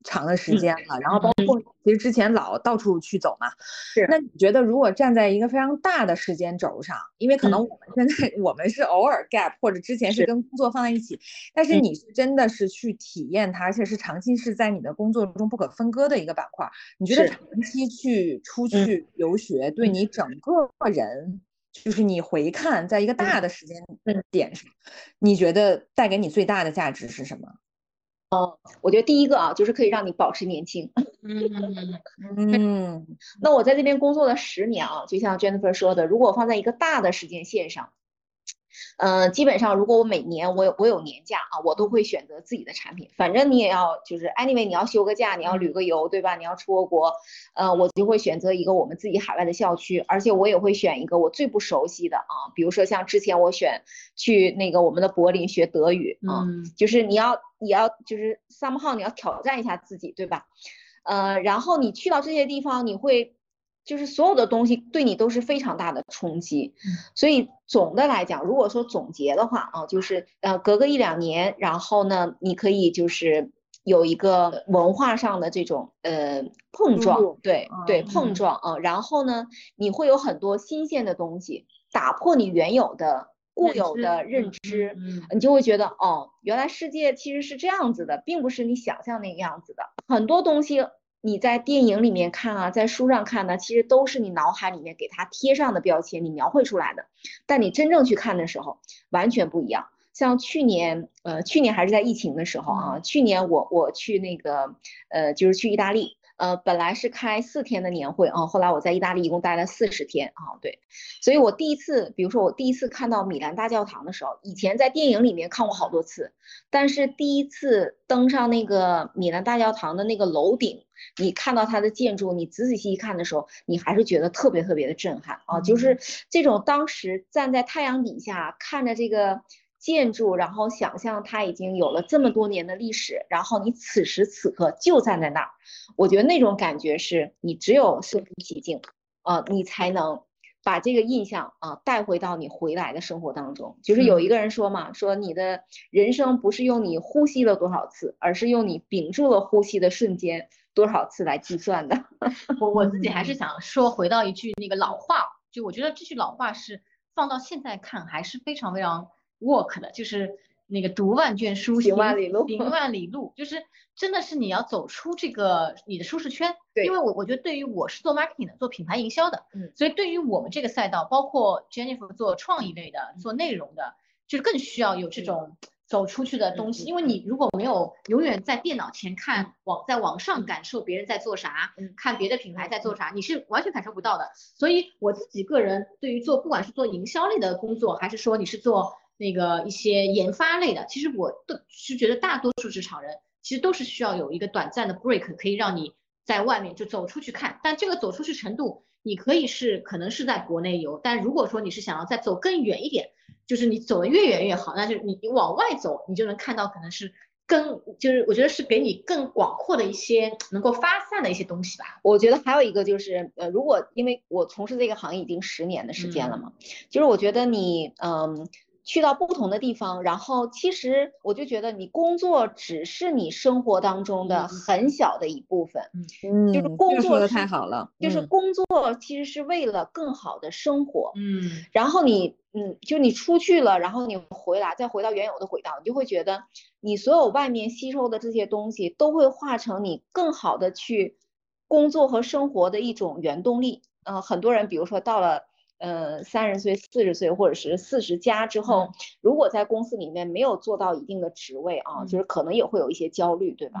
长的时间了，然后包括其实之前老到处去走嘛，是。那你觉得如果站在一个非常大的时间轴上，因为可能我们现在我们是偶尔 gap，或者之前是跟工作放在一起，但是你是真的是去体验它，而且是长期是在你的工作中不可分割的一个板块。你觉得长期去出去游学，对你整个人，就是你回看在一个大的时间点上，你觉得带给你最大的价值是什么？哦，我觉得第一个啊，就是可以让你保持年轻。嗯嗯。那我在这边工作了十年啊，就像 Jennifer 说的，如果放在一个大的时间线上。嗯，基本上如果我每年我有我有年假啊，我都会选择自己的产品。反正你也要就是 anyway，你要休个假，你要旅个游，对吧？你要出个国，呃，我就会选择一个我们自己海外的校区，而且我也会选一个我最不熟悉的啊，比如说像之前我选去那个我们的柏林学德语啊，就是你要你要就是 somehow 你要挑战一下自己，对吧？呃，然后你去到这些地方，你会。就是所有的东西对你都是非常大的冲击，所以总的来讲，如果说总结的话啊，就是呃，隔个一两年，然后呢，你可以就是有一个文化上的这种呃碰撞，对对碰撞啊，然后呢，你会有很多新鲜的东西打破你原有的固有的认知，你就会觉得哦，原来世界其实是这样子的，并不是你想象那个样子的，很多东西。你在电影里面看啊，在书上看呢，其实都是你脑海里面给它贴上的标签，你描绘出来的。但你真正去看的时候，完全不一样。像去年，呃，去年还是在疫情的时候啊，去年我我去那个，呃，就是去意大利。呃，本来是开四天的年会啊，后来我在意大利一共待了四十天啊，对，所以我第一次，比如说我第一次看到米兰大教堂的时候，以前在电影里面看过好多次，但是第一次登上那个米兰大教堂的那个楼顶，你看到它的建筑，你仔仔细细看的时候，你还是觉得特别特别的震撼啊，就是这种当时站在太阳底下看着这个。建筑，然后想象它已经有了这么多年的历史，然后你此时此刻就站在那儿，我觉得那种感觉是你只有身临其境，啊，你才能把这个印象啊带回到你回来的生活当中。就是有一个人说嘛，说你的人生不是用你呼吸了多少次，而是用你屏住了呼吸的瞬间多少次来计算的。我我自己还是想说回到一句那个老话，就我觉得这句老话是放到现在看还是非常非常。work 的就是那个读万卷书行万里路，行万里路，就是真的是你要走出这个你的舒适圈。对，因为我我觉得对于我是做 marketing 的，做品牌营销的，嗯，所以对于我们这个赛道，包括 Jennifer 做创意类的，做内容的，就是更需要有这种走出去的东西。因为你如果没有永远在电脑前看网，在网上感受别人在做啥，看别的品牌在做啥，你是完全感受不到的。所以我自己个人对于做不管是做营销类的工作，还是说你是做那个一些研发类的，其实我都是觉得大多数职场人其实都是需要有一个短暂的 break，可以让你在外面就走出去看。但这个走出去程度，你可以是可能是在国内游，但如果说你是想要再走更远一点，就是你走的越远越好，那就你你往外走，你就能看到可能是。更就是我觉得是给你更广阔的一些能够发散的一些东西吧。我觉得还有一个就是，呃，如果因为我从事这个行业已经十年的时间了嘛，就是我觉得你，嗯。去到不同的地方，然后其实我就觉得你工作只是你生活当中的很小的一部分，嗯，就是工作的太好了，就是工作其实是为了更好的生活，嗯，然后你，嗯，就你出去了，然后你回来再回到原有的轨道，你就会觉得你所有外面吸收的这些东西都会化成你更好的去工作和生活的一种原动力，嗯，很多人比如说到了。呃，三十岁、四十岁，或者是四十加之后，如果在公司里面没有做到一定的职位啊，就是可能也会有一些焦虑，对吧？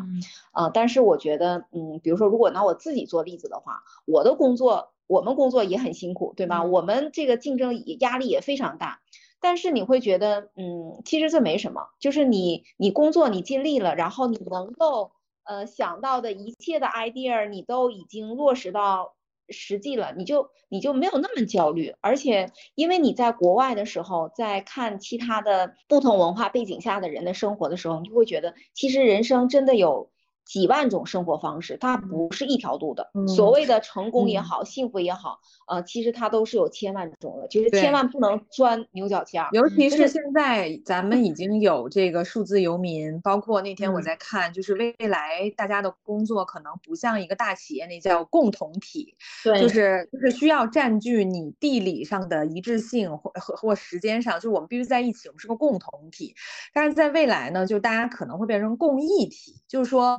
啊，但是我觉得，嗯，比如说，如果拿我自己做例子的话，我的工作，我们工作也很辛苦，对吧？我们这个竞争压力也非常大，但是你会觉得，嗯，其实这没什么，就是你你工作你尽力了，然后你能够呃想到的一切的 idea，你都已经落实到。实际了，你就你就没有那么焦虑，而且因为你在国外的时候，在看其他的不同文化背景下的人的生活的时候，你就会觉得，其实人生真的有。几万种生活方式，它不是一条路的。所谓的成功也好，幸福也好，呃，其实它都是有千万种的，就是千万不能钻牛角尖。尤其是现在，咱们已经有这个数字游民，包括那天我在看，就是未来大家的工作可能不像一个大企业那叫共同体，对，就是就是需要占据你地理上的一致性或或或时间上，就是我们必须在一起，我们是个共同体。但是在未来呢，就大家可能会变成共益体，就是说。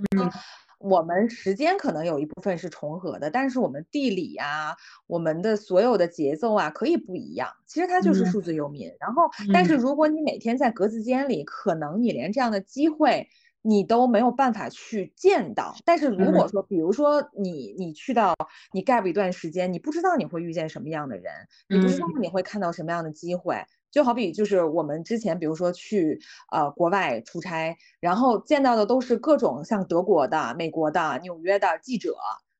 我们时间可能有一部分是重合的，但是我们地理啊，我们的所有的节奏啊，可以不一样。其实它就是数字游民。然后，但是如果你每天在格子间里，可能你连这样的机会你都没有办法去见到。但是如果说，比如说你你去到你 gap 一段时间，你不知道你会遇见什么样的人，你不知道你会看到什么样的机会。就好比就是我们之前，比如说去呃国外出差，然后见到的都是各种像德国的、美国的、纽约的记者，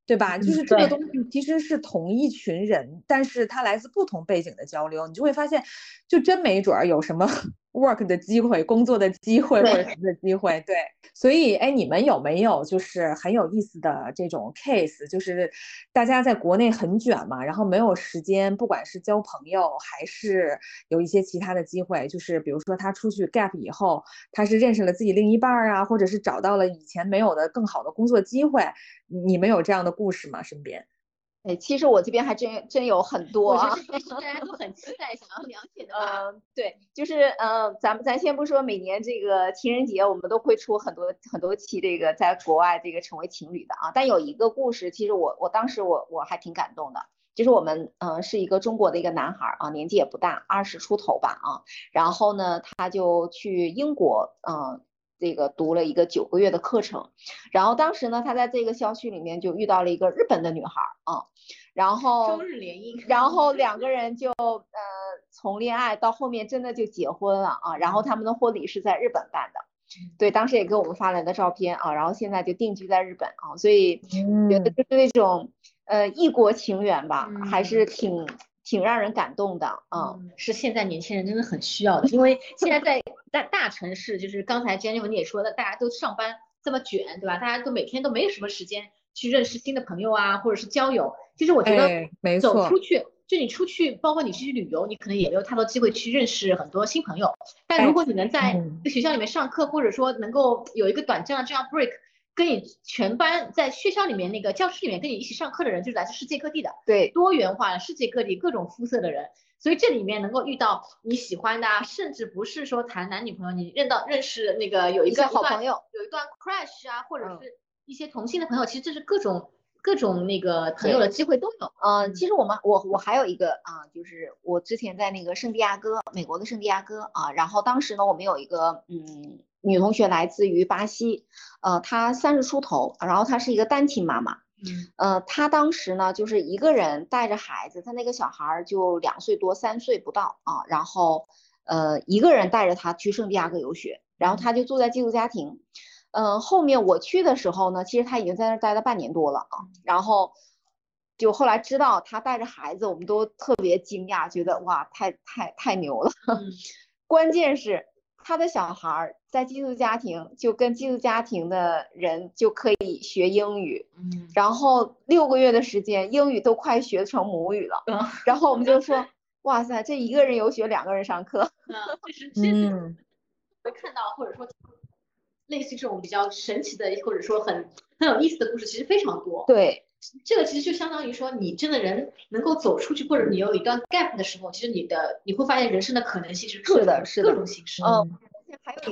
对吧？就是这个东西其实是同一群人，但是他来自不同背景的交流，你就会发现，就真没准儿有什么。Work 的机会，工作的机会或者什么的机会，对，所以哎，你们有没有就是很有意思的这种 case？就是大家在国内很卷嘛，然后没有时间，不管是交朋友还是有一些其他的机会，就是比如说他出去 gap 以后，他是认识了自己另一半啊，或者是找到了以前没有的更好的工作机会，你们有这样的故事吗？身边？哎，其实我这边还真真有很多啊，大家都很期待想要了解的。嗯，对，就是嗯，咱们咱先不说每年这个情人节，我们都会出很多很多期这个在国外这个成为情侣的啊。但有一个故事，其实我我当时我我还挺感动的，就是我们嗯是一个中国的一个男孩啊，年纪也不大，二十出头吧啊，然后呢他就去英国嗯。这个读了一个九个月的课程，然后当时呢，他在这个校区里面就遇到了一个日本的女孩啊，然后中日联姻，然后两个人就呃从恋爱到后面真的就结婚了啊，然后他们的婚礼是在日本办的，对，当时也给我们发来的照片啊，然后现在就定居在日本啊，所以觉得就是那种呃异国情缘吧，还是挺。挺让人感动的，嗯，是现在年轻人真的很需要的，因为现在在 大大城市，就是刚才 Jennifer 你也说的，大家都上班这么卷，对吧？大家都每天都没有什么时间去认识新的朋友啊，或者是交友。其实我觉得，走出去，就你出去，包括你去旅游，你可能也没有太多机会去认识很多新朋友。但如果你能在学校里面上课，或者说能够有一个短暂的这样 break。跟你全班在学校里面那个教室里面跟你一起上课的人，就是来自世界各地的，对，多元化的世界各地各种肤色的人，所以这里面能够遇到你喜欢的，甚至不是说谈男女朋友，你认到认识那个有一个好朋友，有一段 crush 啊，或者是一些同性的朋友，其实这是各种各种那个朋友的机会都有。嗯，其实我们我我还有一个啊，就是我之前在那个圣地亚哥，美国的圣地亚哥啊，然后当时呢，我们有一个嗯。女同学来自于巴西，呃，她三十出头，然后她是一个单亲妈妈，嗯，呃，她当时呢就是一个人带着孩子，她那个小孩就两岁多，三岁不到啊，然后呃，一个人带着他去圣地亚哥游学，然后他就住在寄宿家庭。嗯，后面我去的时候呢，其实他已经在那儿待了半年多了啊。然后就后来知道他带着孩子，我们都特别惊讶，觉得哇，太太太牛了。关键是他的小孩儿在寄宿家庭，就跟寄宿家庭的人就可以学英语。嗯。然后六个月的时间，英语都快学成母语了。嗯。然后我们就说，哇塞，这一个人游学，两个人上课。嗯，就是嗯，会看到或者说。类似这种比较神奇的，或者说很很有意思的故事，其实非常多。对，这个其实就相当于说，你真的人能够走出去，或者你有一段 gap 的时候，其实你的你会发现人生的可能性是各种各种形式。嗯。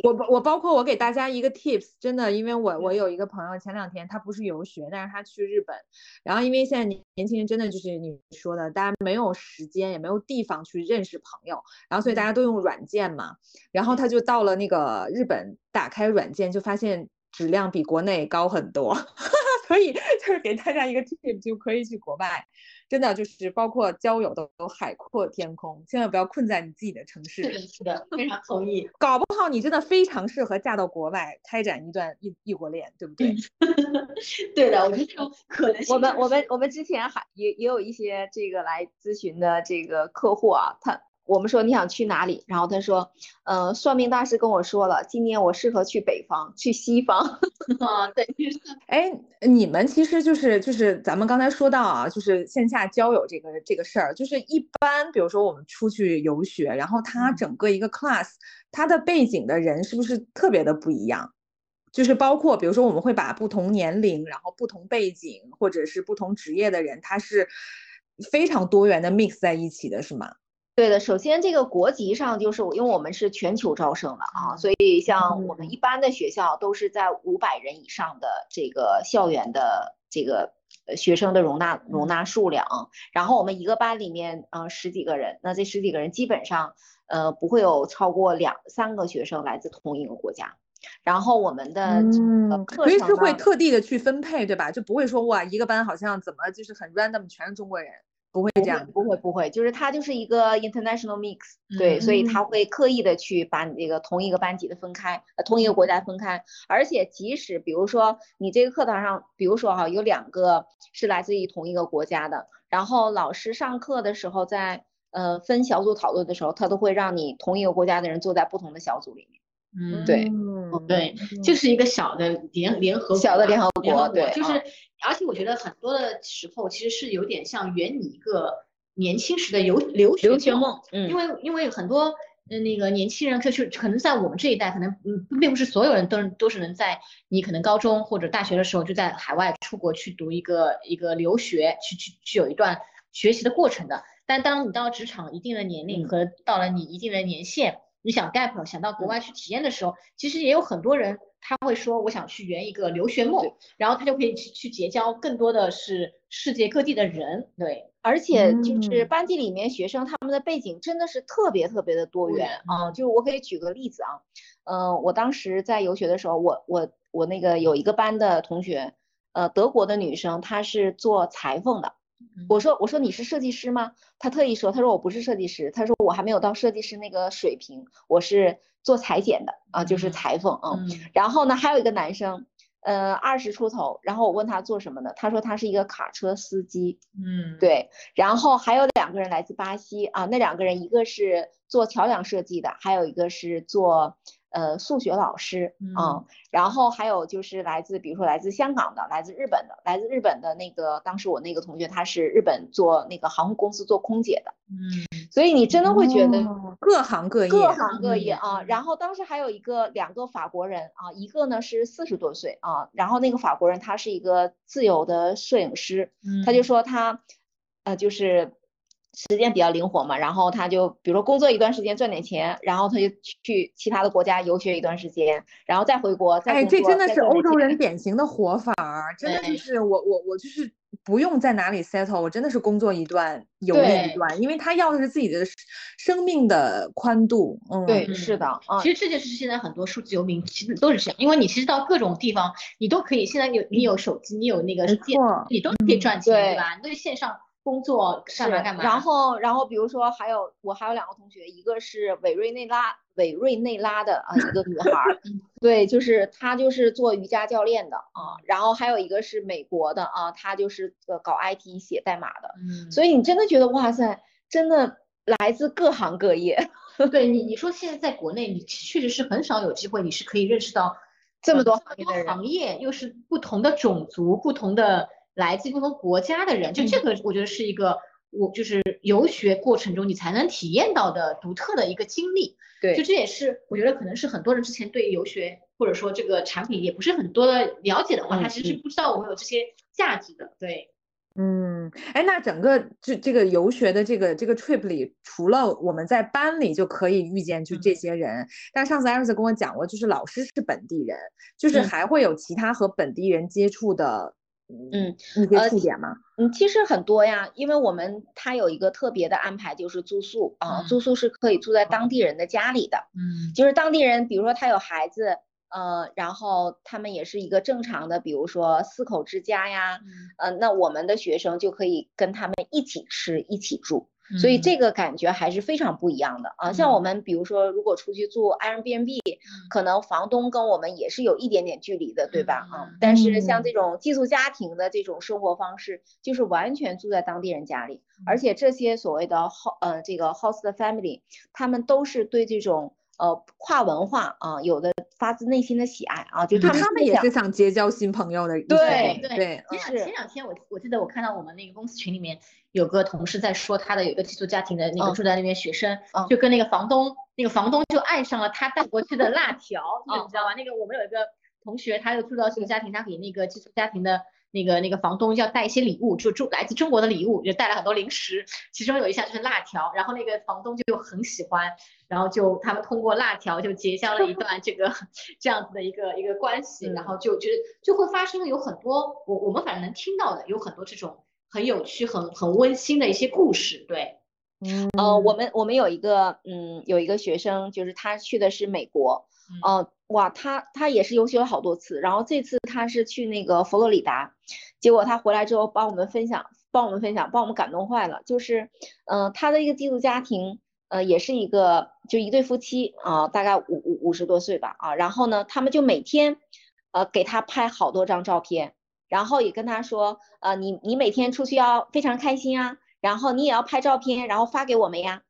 我我包括我给大家一个 tips，真的，因为我我有一个朋友，前两天他不是游学，但是他去日本，然后因为现在年年轻人真的就是你说的，大家没有时间也没有地方去认识朋友，然后所以大家都用软件嘛，然后他就到了那个日本，打开软件就发现质量比国内高很多，所以 就是给大家一个 tip，就可以去国外。真的就是包括交友都海阔天空，千万不要困在你自己的城市。是的，是的，非常同意。搞不好你真的非常适合嫁到国外，开展一段异异国恋，对不对？对的，我觉得 可能。我们我们我们之前还也也有一些这个来咨询的这个客户啊，他。我们说你想去哪里，然后他说，呃，算命大师跟我说了，今年我适合去北方，去西方。啊，对。哎，你们其实就是就是咱们刚才说到啊，就是线下交友这个这个事儿，就是一般，比如说我们出去游学，然后他整个一个 class，他的背景的人是不是特别的不一样？就是包括比如说我们会把不同年龄，然后不同背景或者是不同职业的人，他是非常多元的 mix 在一起的，是吗？对的，首先这个国籍上就是因为我们是全球招生的啊，所以像我们一般的学校都是在五百人以上的这个校园的这个学生的容纳容纳数量，然后我们一个班里面呃十几个人，那这十几个人基本上呃不会有超过两三个学生来自同一个国家，然后我们的课程是会特地的去分配，对吧？就不会说哇一个班好像怎么就是很 random 全是中国人。不会这样，不会不会，就是它就是一个 international mix，对，所以他会刻意的去把你这个同一个班级的分开，呃，同一个国家分开，而且即使比如说你这个课堂上，比如说哈，有两个是来自于同一个国家的，然后老师上课的时候在呃分小组讨论的时候，他都会让你同一个国家的人坐在不同的小组里面。嗯，对，对，就是一个小的联联合小的联合国，对，就是，而且我觉得很多的时候其实是有点像圆你一个年轻时的游留留学梦，嗯，因为因为很多嗯那个年轻人，就是可能在我们这一代，可能嗯并不是所有人都都是能在你可能高中或者大学的时候就在海外出国去读一个一个留学，去去去有一段学习的过程的，但当你到职场一定的年龄和到了你一定的年限。你想 gap 想到国外去体验的时候，其实也有很多人他会说我想去圆一个留学梦，然后他就可以去去结交更多的是世界各地的人，对，而且就是班级里面学生他们的背景真的是特别特别的多元啊，就我可以举个例子啊，嗯，我当时在游学的时候，我我我那个有一个班的同学，呃，德国的女生，她是做裁缝的。我说我说你是设计师吗？他特意说，他说我不是设计师，他说我还没有到设计师那个水平，我是做裁剪的啊，就是裁缝啊。然后呢，还有一个男生，呃，二十出头，然后我问他做什么的，他说他是一个卡车司机。嗯，对。然后还有两个人来自巴西啊，那两个人一个是做桥梁设计的，还有一个是做。呃，数学老师啊，然后还有就是来自，比如说来自香港的，来自日本的，来自日本的那个，当时我那个同学他是日本做那个航空公司做空姐的，嗯，所以你真的会觉得各行各业，各行各业啊。然后当时还有一个两个法国人啊，一个呢是四十多岁啊，然后那个法国人他是一个自由的摄影师，他就说他呃就是。时间比较灵活嘛，然后他就比如说工作一段时间赚点钱，然后他就去其他的国家游学一段时间，然后再回国。哎，这真的是欧洲人典型的活法儿，真的就是我我我就是不用在哪里 settle，我真的是工作一段游历一段，因为他要的是自己的生命的宽度。嗯，对，是的啊。其实这就是现在很多数字游民其实都是这样，因为你其实到各种地方，你都可以现在有你有手机，你有那个电，你都可以赚钱，对吧？你都是线上。工作干嘛干嘛。然后，然后比如说还有我还有两个同学，一个是委瑞内拉委瑞内拉的啊一个女孩，对，就是她就是做瑜伽教练的啊。然后还有一个是美国的啊，她就是呃搞 IT 写代码的。嗯，所以你真的觉得哇塞，真的来自各行各业。对你，你说现在在国内，你确实是很少有机会，你是可以认识到这么多行业的行业，又是不同的种族、不同的来自不同国家的人，就这个，我觉得是一个我就是游学过程中你才能体验到的独特的一个经历。对，就这也是我觉得可能是很多人之前对游学或者说这个产品也不是很多的了解的话，他其实是不知道我们有这些价值的。对。嗯，哎，那整个这这个游学的这个这个 trip 里，除了我们在班里就可以遇见就这些人，但上次艾瑞斯跟我讲过，就是老师是本地人，就是还会有其他和本地人接触的，嗯，一些触点吗？嗯，其实很多呀，因为我们他有一个特别的安排，就是住宿啊，住宿是可以住在当地人的家里的，嗯，就是当地人，比如说他有孩子。呃，然后他们也是一个正常的，比如说四口之家呀，呃，那我们的学生就可以跟他们一起吃，一起住，所以这个感觉还是非常不一样的啊。像我们比如说，如果出去住 Airbnb，可能房东跟我们也是有一点点距离的，对吧？啊，但是像这种寄宿家庭的这种生活方式，就是完全住在当地人家里，而且这些所谓的呃这个 host family，他们都是对这种。呃，跨文化啊，有的发自内心的喜爱啊，就他们他们也是想结交新朋友的。对对，前两前两天我我记得我看到我们那个公司群里面有个同事在说他的有一个寄宿家庭的那个住在那边学生，就跟那个房东，那个房东就爱上了他带过去的辣条，你知道吧？那个我们有一个同学，他又住到这个家庭，他给那个寄宿家庭的。那个那个房东要带一些礼物，就中来自中国的礼物，就带了很多零食，其中有一项就是辣条，然后那个房东就很喜欢，然后就他们通过辣条就结交了一段这个 这样子的一个一个关系，然后就觉得就会发生有很多我我们反正能听到的有很多这种很有趣很很温馨的一些故事，对，嗯呃我们我们有一个嗯有一个学生就是他去的是美国，呃哇，他他也是游学了好多次，然后这次他是去那个佛罗里达，结果他回来之后帮我们分享，帮我们分享，帮我们感动坏了。就是，嗯，他的一个寄宿家庭，呃，也是一个就一对夫妻啊，大概五五五十多岁吧啊，然后呢，他们就每天，呃，给他拍好多张照片，然后也跟他说，呃，你你每天出去要非常开心啊，然后你也要拍照片，然后发给我们呀。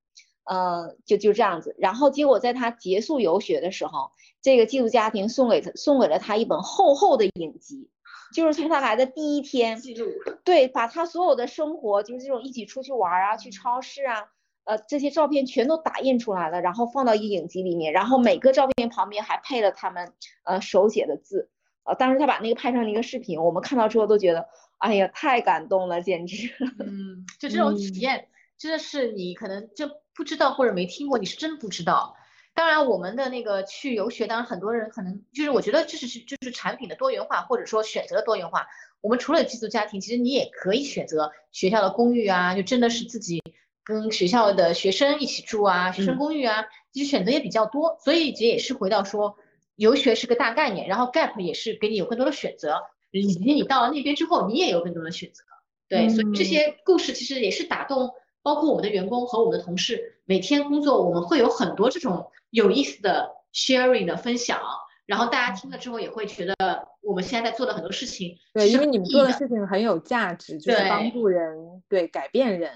呃，就就这样子，然后结果在他结束游学的时候，这个寄宿家庭送给他送给了他一本厚厚的影集，就是从他来的第一天记录，对，把他所有的生活，就是这种一起出去玩啊，去超市啊，呃，这些照片全都打印出来了，然后放到一个影集里面，然后每个照片旁边还配了他们呃手写的字，呃，当时他把那个拍成了一个视频，我们看到之后都觉得，哎呀，太感动了，简直，嗯，就这种体验，真的是你可能就。不知道或者没听过，你是真不知道。当然，我们的那个去游学，当然很多人可能就是我觉得这是就是产品的多元化，或者说选择的多元化。我们除了寄宿家庭，其实你也可以选择学校的公寓啊，就真的是自己跟学校的学生一起住啊，学生公寓啊，其实选择也比较多。所以这也是回到说，游学是个大概念，然后 gap 也是给你有更多的选择，以及你到了那边之后，你也有更多的选择。对，所以这些故事其实也是打动。包括我们的员工和我们的同事，每天工作我们会有很多这种有意思的 sharing 的分享，然后大家听了之后也会觉得我们现在在做的很多事情，对，因为你们做的事情很有价值，就是帮助人，对，改变人。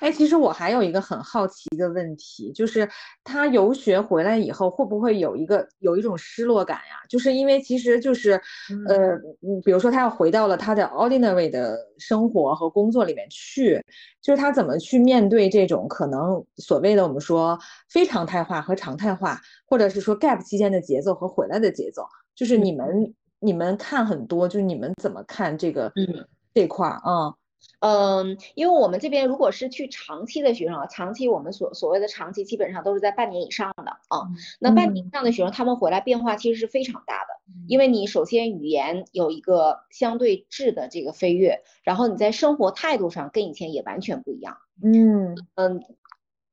哎，其实我还有一个很好奇的问题，就是他游学回来以后会不会有一个有一种失落感呀？就是因为其实就是，呃，比如说他要回到了他的 ordinary 的生活和工作里面去，就是他怎么去面对这种可能所谓的我们说非常态化和常态化，或者是说 gap 期间的节奏和回来的节奏，就是你们你们看很多，就是你们怎么看这个嗯这块儿啊？嗯，因为我们这边如果是去长期的学生啊，长期我们所所谓的长期基本上都是在半年以上的啊。那半年以上的学生，他们回来变化其实是非常大的，因为你首先语言有一个相对质的这个飞跃，然后你在生活态度上跟以前也完全不一样。嗯嗯，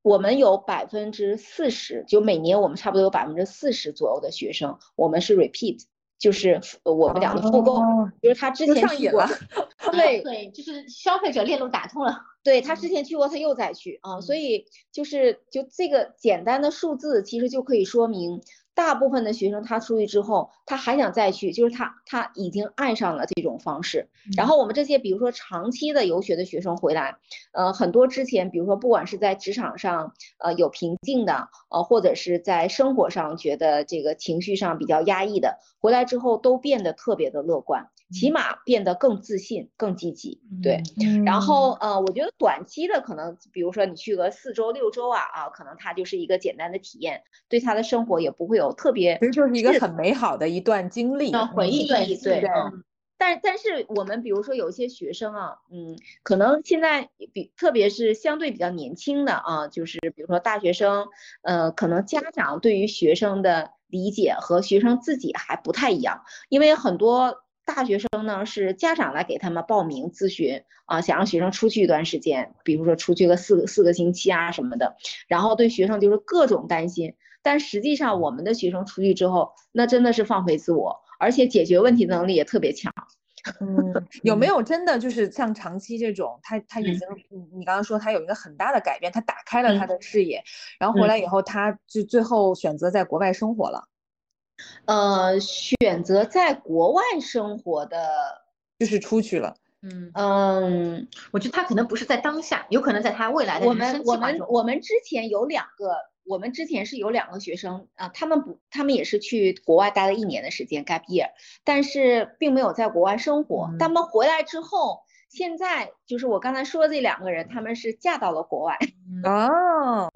我们有百分之四十，就每年我们差不多有百分之四十左右的学生，我们是 repeat。就是我们讲的复购，就是他之前去过，对对，就是消费者链路打通了。对他之前去过，他又再去啊，所以就是就这个简单的数字，其实就可以说明。大部分的学生他出去之后，他还想再去，就是他他已经爱上了这种方式。然后我们这些比如说长期的游学的学生回来，呃，很多之前比如说不管是在职场上呃有瓶颈的，呃，或者是在生活上觉得这个情绪上比较压抑的，回来之后都变得特别的乐观。起码变得更自信、更积极，对。然后呃，我觉得短期的可能，比如说你去个四周、六周啊啊，可能他就是一个简单的体验，对他的生活也不会有特别，其实就是一个很美好的一段经历、回忆。对对。但但是我们比如说有一些学生啊，嗯，可能现在比特别是相对比较年轻的啊，就是比如说大学生，呃，可能家长对于学生的理解和学生自己还不太一样，因为很多。大学生呢是家长来给他们报名咨询啊，想让学生出去一段时间，比如说出去个四四个星期啊什么的，然后对学生就是各种担心。但实际上我们的学生出去之后，那真的是放飞自我，而且解决问题能力也特别强。嗯，有没有真的就是像长期这种，他他已经你刚刚说他有一个很大的改变，他打开了他的视野，然后回来以后他就最后选择在国外生活了。呃，选择在国外生活的，就是出去了。嗯嗯，我觉得他可能不是在当下，有可能在他未来的我们我们我们之前有两个，我们之前是有两个学生啊，他们不，他们也是去国外待了一年的时间 gap year，但是并没有在国外生活。他们回来之后，现在就是我刚才说的这两个人，他们是嫁到了国外。哦。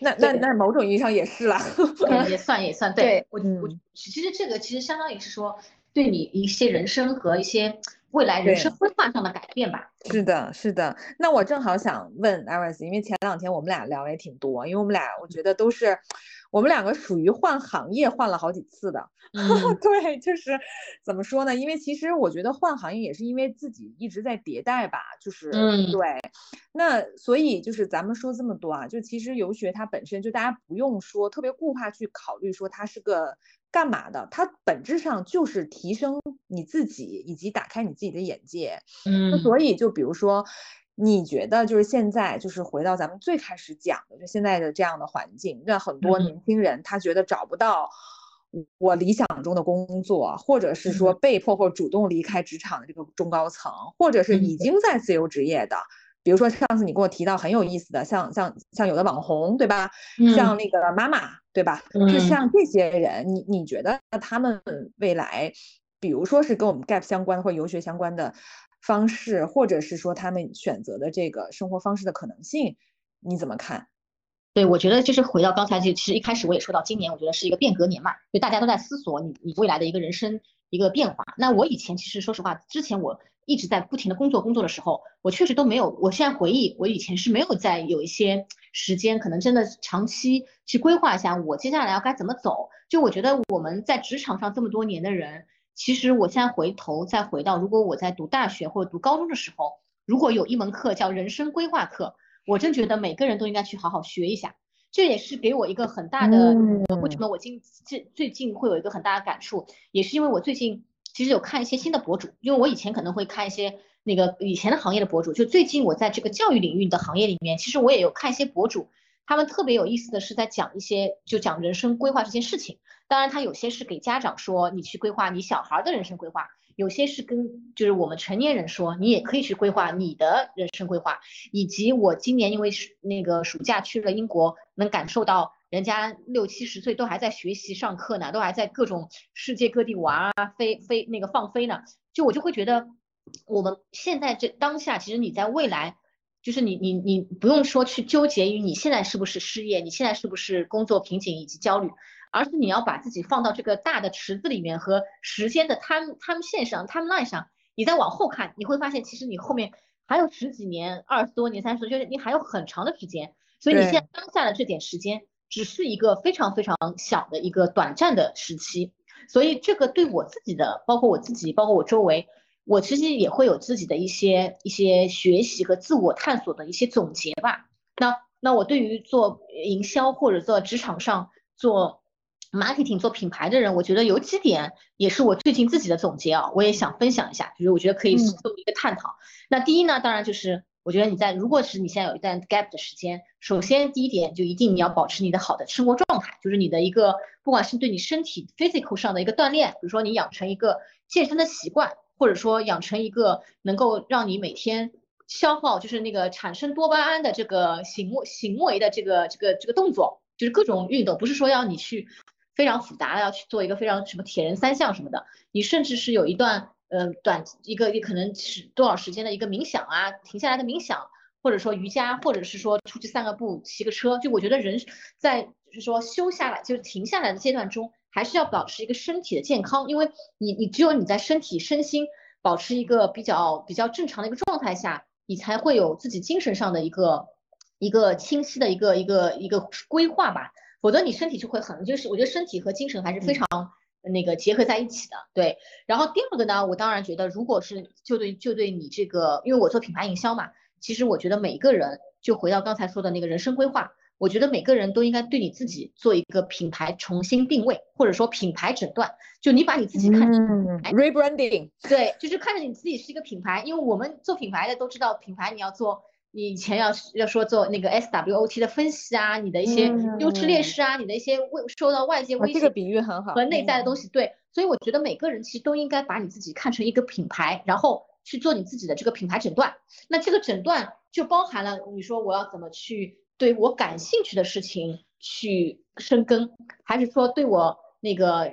那那那某种意义上也是啦，也算也算。对我我其实这个其实相当于是说对你一些人生和一些未来人生规划上的改变吧。是的，是的。那我正好想问 Iris，因为前两天我们俩聊也挺多，因为我们俩我觉得都是。我们两个属于换行业换了好几次的，对，就是怎么说呢？因为其实我觉得换行业也是因为自己一直在迭代吧，就是嗯，对。那所以就是咱们说这么多啊，就其实游学它本身就大家不用说特别固化去考虑说它是个干嘛的，它本质上就是提升你自己以及打开你自己的眼界。嗯，所以就比如说。你觉得就是现在，就是回到咱们最开始讲的，就现在的这样的环境，那很多年轻人他觉得找不到我理想中的工作，或者是说被迫或主动离开职场的这个中高层，或者是已经在自由职业的，比如说上次你跟我提到很有意思的，像像像有的网红对吧？像那个妈妈对吧？就像这些人，你你觉得他们未来，比如说是跟我们 gap 相关或游学相关的？方式，或者是说他们选择的这个生活方式的可能性，你怎么看？对，我觉得就是回到刚才，就其实一开始我也说到，今年我觉得是一个变革年嘛，就大家都在思索你你未来的一个人生一个变化。那我以前其实说实话，之前我一直在不停的工作工作的时候，我确实都没有，我现在回忆，我以前是没有在有一些时间，可能真的长期去规划一下我接下来要该怎么走。就我觉得我们在职场上这么多年的人。其实我现在回头再回到，如果我在读大学或者读高中的时候，如果有一门课叫人生规划课，我真觉得每个人都应该去好好学一下。这也是给我一个很大的，为什么我近最最近会有一个很大的感触，也是因为我最近其实有看一些新的博主，因为我以前可能会看一些那个以前的行业的博主，就最近我在这个教育领域的行业里面，其实我也有看一些博主。他们特别有意思的是在讲一些，就讲人生规划这件事情。当然，他有些是给家长说，你去规划你小孩的人生规划；有些是跟就是我们成年人说，你也可以去规划你的人生规划。以及我今年因为那个暑假去了英国，能感受到人家六七十岁都还在学习上课呢，都还在各种世界各地玩啊，飞飞那个放飞呢。就我就会觉得，我们现在这当下，其实你在未来。就是你你你不用说去纠结于你现在是不是失业，你现在是不是工作瓶颈以及焦虑，而是你要把自己放到这个大的池子里面和时间的 time time 线上 timeline 上，你再往后看，你会发现其实你后面还有十几年、二十多年、三十，就是你还有很长的时间。所以你现在当下的这点时间，只是一个非常非常小的一个短暂的时期。所以这个对我自己的，包括我自己，包括我周围。我其实也会有自己的一些一些学习和自我探索的一些总结吧。那那我对于做营销或者做职场上做 marketing 做品牌的人，我觉得有几点也是我最近自己的总结啊，我也想分享一下，就是我觉得可以作为一个探讨。那第一呢，当然就是我觉得你在如果是你现在有一段 gap 的时间，首先第一点就一定你要保持你的好的生活状态，就是你的一个不管是对你身体 physical 上的一个锻炼，比如说你养成一个健身的习惯，或者说养成一个能够让你每天消耗就是那个产生多巴胺的这个行行为的这个这个这个动作，就是各种运动，不是说要你去。非常复杂的要去做一个非常什么铁人三项什么的，你甚至是有一段呃短一个也可能是多少时间的一个冥想啊，停下来的冥想，或者说瑜伽，或者是说出去散个步、骑个车，就我觉得人在就是说休下来就是停下来的阶段中，还是要保持一个身体的健康，因为你你只有你在身体身心保持一个比较比较正常的一个状态下，你才会有自己精神上的一个一个清晰的一个一个一个规划吧。否则你身体就会很，就是我觉得身体和精神还是非常那个结合在一起的，对。然后第二个呢，我当然觉得，如果是就对就对你这个，因为我做品牌营销嘛，其实我觉得每一个人就回到刚才说的那个人生规划，我觉得每个人都应该对你自己做一个品牌重新定位，或者说品牌诊断，就你把你自己看成 rebranding，对，就是看着你自己是一个品牌，因为我们做品牌的都知道，品牌你要做。你以前要要说做那个 SWOT 的分析啊，你的一些优势劣势啊，你的一些未受到外界威胁，这个比喻很好，和内在的东西对，所以我觉得每个人其实都应该把你自己看成一个品牌，然后去做你自己的这个品牌诊断。那这个诊断就包含了你说我要怎么去对我感兴趣的事情去深耕，还是说对我那个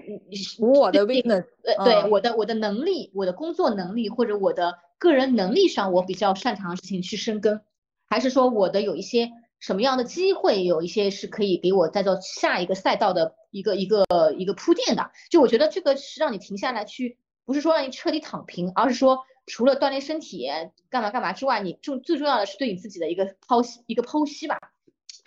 我的 weakness，呃，对我的我的能力，我的工作能力或者我的个人能力上我比较擅长的事情去深耕。还是说我的有一些什么样的机会，有一些是可以给我再做下一个赛道的一个一个一个铺垫的。就我觉得这个是让你停下来去，不是说让你彻底躺平，而是说除了锻炼身体干嘛干嘛之外，你重最重要的是对你自己的一个剖析一个剖析吧。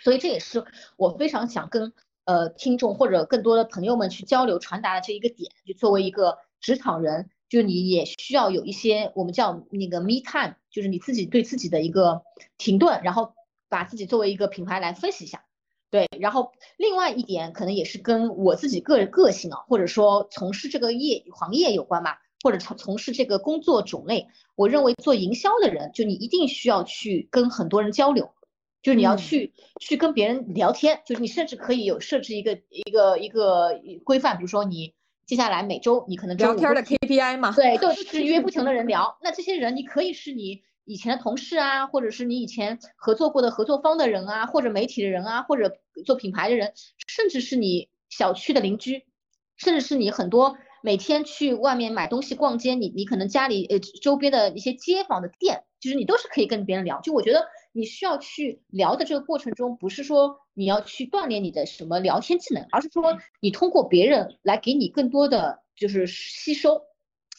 所以这也是我非常想跟呃听众或者更多的朋友们去交流传达的这一个点。就作为一个职场人。就你也需要有一些我们叫那个 me time，就是你自己对自己的一个停顿，然后把自己作为一个品牌来分析一下，对。然后另外一点可能也是跟我自己个人个性啊，或者说从事这个业行业有关吧，或者从从事这个工作种类，我认为做营销的人，就你一定需要去跟很多人交流，就是你要去去跟别人聊天，就是你甚至可以有设置一个一个一个规范，比如说你。接下来每周你可能聊天的 KPI 嘛，对，就是约不停的人聊。那这些人你可以是你以前的同事啊，或者是你以前合作过的合作方的人啊，或者媒体的人啊，或者做品牌的人，甚至是你小区的邻居，甚至是你很多每天去外面买东西逛街，你你可能家里呃周边的一些街坊的店，其实你都是可以跟别人聊。就我觉得。你需要去聊的这个过程中，不是说你要去锻炼你的什么聊天技能，而是说你通过别人来给你更多的就是吸收。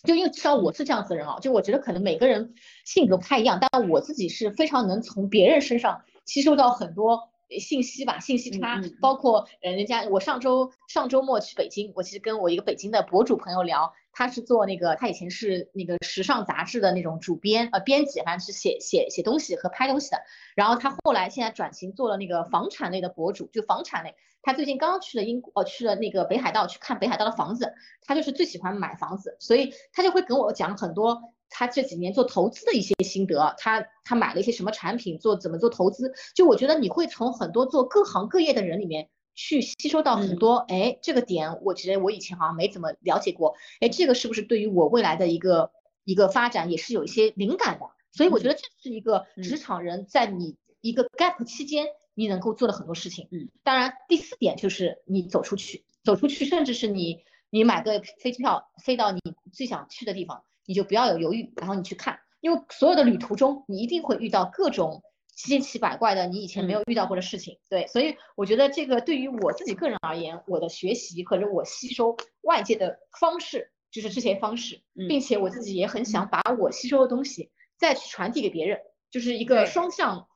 就因为至少我是这样子的人啊，就我觉得可能每个人性格不太一样，但我自己是非常能从别人身上吸收到很多信息吧，信息差。包括呃，人家我上周上周末去北京，我其实跟我一个北京的博主朋友聊。他是做那个，他以前是那个时尚杂志的那种主编，呃，编辑，反正是写写写东西和拍东西的。然后他后来现在转型做了那个房产类的博主，就房产类。他最近刚刚去了英，国，去了那个北海道去看北海道的房子。他就是最喜欢买房子，所以他就会跟我讲很多他这几年做投资的一些心得。他他买了一些什么产品，做怎么做投资。就我觉得你会从很多做各行各业的人里面。去吸收到很多，哎，这个点我觉得我以前好像没怎么了解过，哎，这个是不是对于我未来的一个一个发展也是有一些灵感的？所以我觉得这是一个职场人在你一个 gap 期间你能够做的很多事情。嗯，当然第四点就是你走出去，走出去，甚至是你你买个飞机票飞到你最想去的地方，你就不要有犹豫，然后你去看，因为所有的旅途中你一定会遇到各种。千奇百怪的，你以前没有遇到过的事情，对，所以我觉得这个对于我自己个人而言，我的学习或者我吸收外界的方式就是这些方式，并且我自己也很想把我吸收的东西再去传递给别人，就是一个双向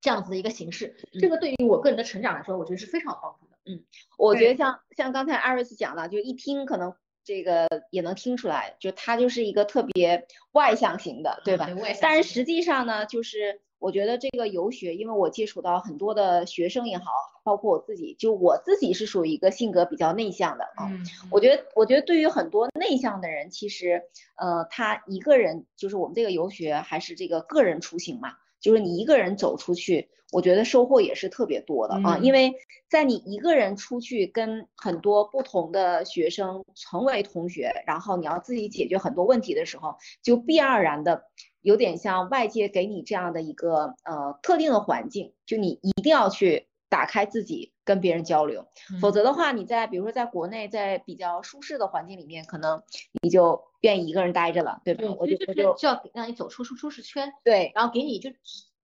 这样子的一个形式。这个对于我个人的成长来说，我觉得是非常有帮助的。嗯，我觉得像像刚才艾瑞斯讲的，就一听可能这个也能听出来，就他就是一个特别外向型的，对吧？但是实际上呢，就是。我觉得这个游学，因为我接触到很多的学生也好，包括我自己，就我自己是属于一个性格比较内向的啊。我觉得，我觉得对于很多内向的人，其实，呃，他一个人就是我们这个游学还是这个个人出行嘛，就是你一个人走出去，我觉得收获也是特别多的啊。因为在你一个人出去跟很多不同的学生成为同学，然后你要自己解决很多问题的时候，就必然而然的。有点像外界给你这样的一个呃特定的环境，就你一定要去打开自己跟别人交流，否则的话，你在比如说在国内，在比较舒适的环境里面，可能你就愿意一个人待着了，对吧？我就我就就要让你走出舒舒适圈，对，然后给你就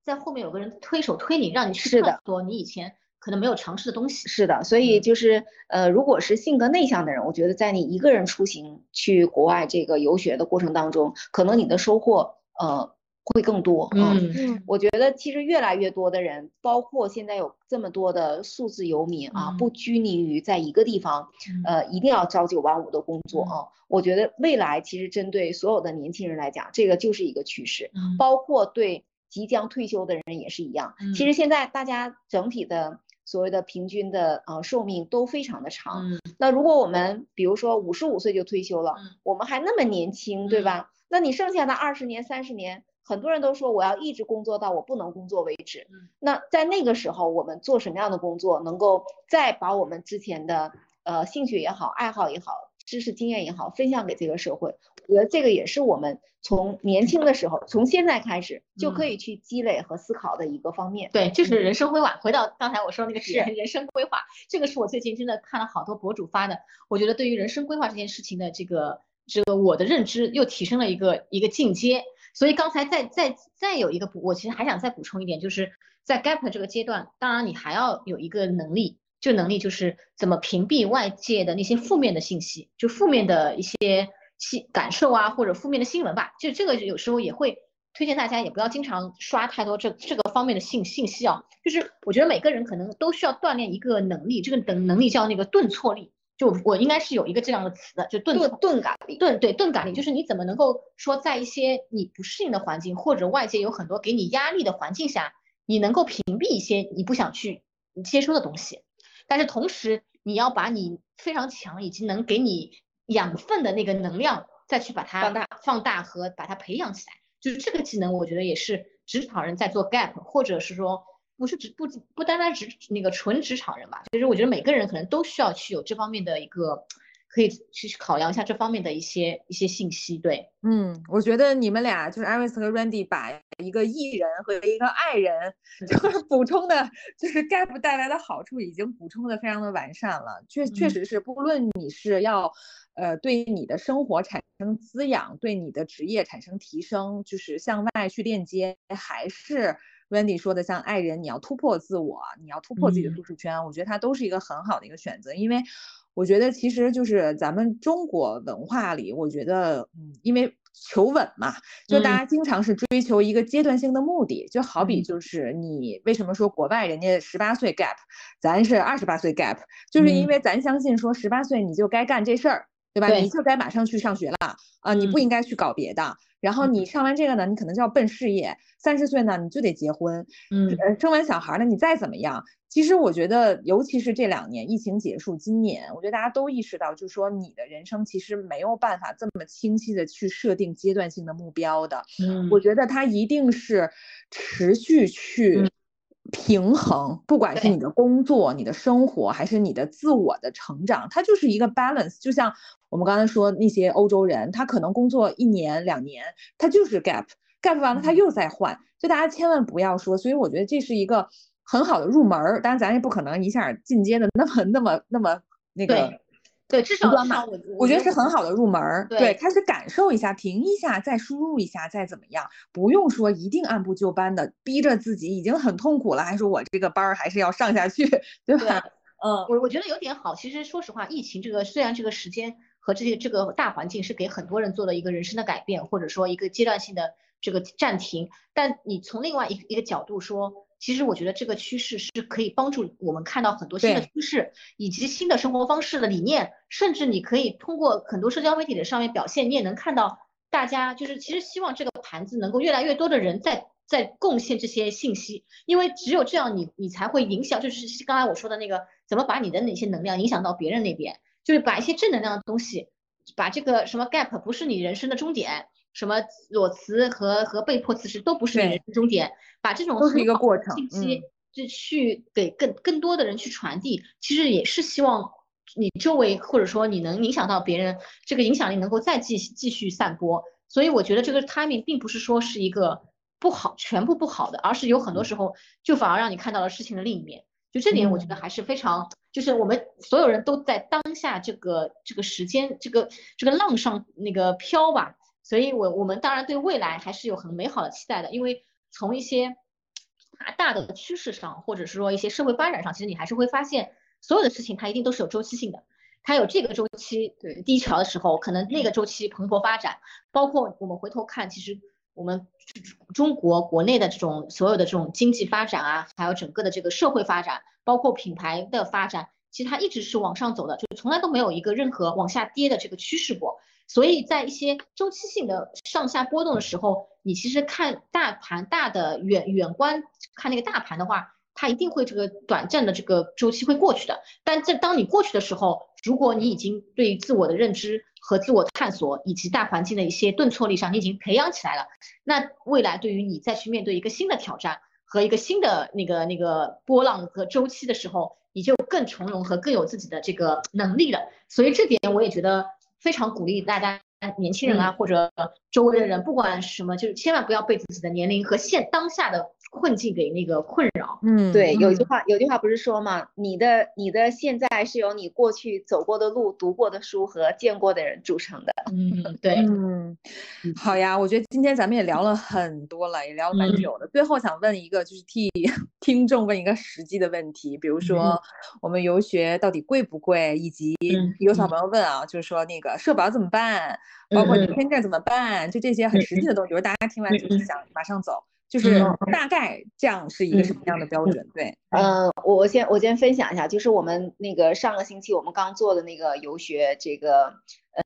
在后面有个人推手推你，让你去探索你以前可能没有尝试的东西。是的，所以就是呃，如果是性格内向的人，我觉得在你一个人出行去国外这个游学的过程当中，可能你的收获。呃，会更多啊。嗯，我觉得其实越来越多的人，包括现在有这么多的数字游民啊，不拘泥于在一个地方，呃，一定要朝九晚五的工作啊。我觉得未来其实针对所有的年轻人来讲，这个就是一个趋势。嗯，包括对即将退休的人也是一样。嗯，其实现在大家整体的所谓的平均的呃寿命都非常的长。嗯，那如果我们比如说五十五岁就退休了，我们还那么年轻，对吧？那你剩下的二十年、三十年，很多人都说我要一直工作到我不能工作为止。那在那个时候，我们做什么样的工作，能够再把我们之前的呃兴趣也好、爱好也好、知识经验也好分享给这个社会？我觉得这个也是我们从年轻的时候，从现在开始就可以去积累和思考的一个方面。对，就是人生规划。回到刚才我说那个是人生规划，这个是我最近真的看了好多博主发的。我觉得对于人生规划这件事情的这个。这个我的认知又提升了一个一个进阶，所以刚才再再再有一个补，我其实还想再补充一点，就是在 gap 这个阶段，当然你还要有一个能力，这能力就是怎么屏蔽外界的那些负面的信息，就负面的一些新感受啊，或者负面的新闻吧，就这个有时候也会推荐大家也不要经常刷太多这这个方面的信信息啊，就是我觉得每个人可能都需要锻炼一个能力，这个能能力叫那个顿挫力。就我应该是有一个这样的词的，就钝钝感力，钝对钝感力，就是你怎么能够说在一些你不适应的环境，或者外界有很多给你压力的环境下，你能够屏蔽一些你不想去接收的东西，但是同时你要把你非常强以及能给你养分的那个能量再去把它放大放大和把它培养起来，就是这个技能，我觉得也是职场人在做 gap，或者是说。不是只不不单单职那个纯职场人吧，其实我觉得每个人可能都需要去有这方面的一个，可以去考量一下这方面的一些一些信息。对，嗯，我觉得你们俩就是艾瑞斯和 Randy 把一个艺人和一个爱人，就 是补充的，就是 Gap 带来的好处已经补充的非常的完善了。确确实是，不论你是要呃对你的生活产生滋养，对你的职业产生提升，就是向外去链接，还是。Wendy 说的像爱人，你要突破自我，你要突破自己的舒适圈，我觉得它都是一个很好的一个选择。因为我觉得其实就是咱们中国文化里，我觉得，嗯，因为求稳嘛，就大家经常是追求一个阶段性的目的，就好比就是你为什么说国外人家十八岁 gap，咱是二十八岁 gap，就是因为咱相信说十八岁你就该干这事儿，对吧？你就该马上去上学了啊，你不应该去搞别的。然后你上完这个呢，你可能就要奔事业。三十岁呢，你就得结婚。嗯，生完小孩呢，你再怎么样，其实我觉得，尤其是这两年疫情结束，今年我觉得大家都意识到，就是说你的人生其实没有办法这么清晰的去设定阶段性的目标的。嗯，我觉得它一定是持续去。平衡，不管是你的工作、你的生活，还是你的自我的成长，它就是一个 balance。就像我们刚才说那些欧洲人，他可能工作一年两年，他就是 gap，gap 完了他又在换。就大家千万不要说，所以我觉得这是一个很好的入门儿。当然，咱也不可能一下进阶的那么、那么、那么那个。对，至少我我觉得是很好的入门儿。对，开始感受一下，停一下，再输入一下，再怎么样，不用说一定按部就班的逼着自己，已经很痛苦了，还说我这个班儿还是要上下去，对吧？嗯，我我觉得有点好。其实说实话，疫情这个虽然这个时间和这些这个大环境是给很多人做了一个人生的改变，或者说一个阶段性的这个暂停，但你从另外一一个角度说。其实我觉得这个趋势是可以帮助我们看到很多新的趋势，以及新的生活方式的理念，甚至你可以通过很多社交媒体的上面表现，你也能看到大家就是其实希望这个盘子能够越来越多的人在在贡献这些信息，因为只有这样，你你才会影响，就是刚才我说的那个，怎么把你的哪些能量影响到别人那边，就是把一些正能量的东西，把这个什么 gap 不是你人生的终点，什么裸辞和和被迫辞职都不是你人生终点，把这种都是一个过程信息就去给更更多的人去传递，其实也是希望你周围或者说你能影响到别人，这个影响力能够再继继续散播。所以我觉得这个 timing 并不是说是一个不好，全部不好的，而是有很多时候就反而让你看到了事情的另一面。就这点，我觉得还是非常，就是我们所有人都在当下这个这个时间这个这个浪上那个飘吧。所以，我我们当然对未来还是有很美好的期待的，因为从一些大的趋势上，或者是说一些社会发展上，其实你还是会发现，所有的事情它一定都是有周期性的。它有这个周期对低潮的时候，可能那个周期蓬勃发展。包括我们回头看，其实我们中国国内的这种所有的这种经济发展啊，还有整个的这个社会发展，包括品牌的发展，其实它一直是往上走的，就从来都没有一个任何往下跌的这个趋势过。所以在一些周期性的上下波动的时候，你其实看大盘大的远远观看那个大盘的话。它一定会这个短暂的这个周期会过去的，但这当你过去的时候，如果你已经对于自我的认知和自我探索以及大环境的一些顿挫力上，你已经培养起来了，那未来对于你再去面对一个新的挑战和一个新的那个那个波浪和周期的时候，你就更从容和更有自己的这个能力了。所以这点我也觉得非常鼓励大家。年轻人啊，或者周围的人，不管什么，就是千万不要被自己的年龄和现当下的困境给那个困扰。嗯，对，有一句话，有句话不是说吗？你的你的现在是由你过去走过的路、读过的书和见过的人组成的。嗯，对，嗯，好呀，我觉得今天咱们也聊了很多了，也聊了蛮久的。最后想问一个，就是替 听众问一个实际的问题，比如说我们游学到底贵不贵？以及有小朋友问啊，就是说那个社保怎么办？包括你签证怎么办？就这些很实际的东西，比如大家听完就是想马上走，就是大概这样是一个什么样的标准？对，嗯，我先我先分享一下，就是我们那个上个星期我们刚做的那个游学这个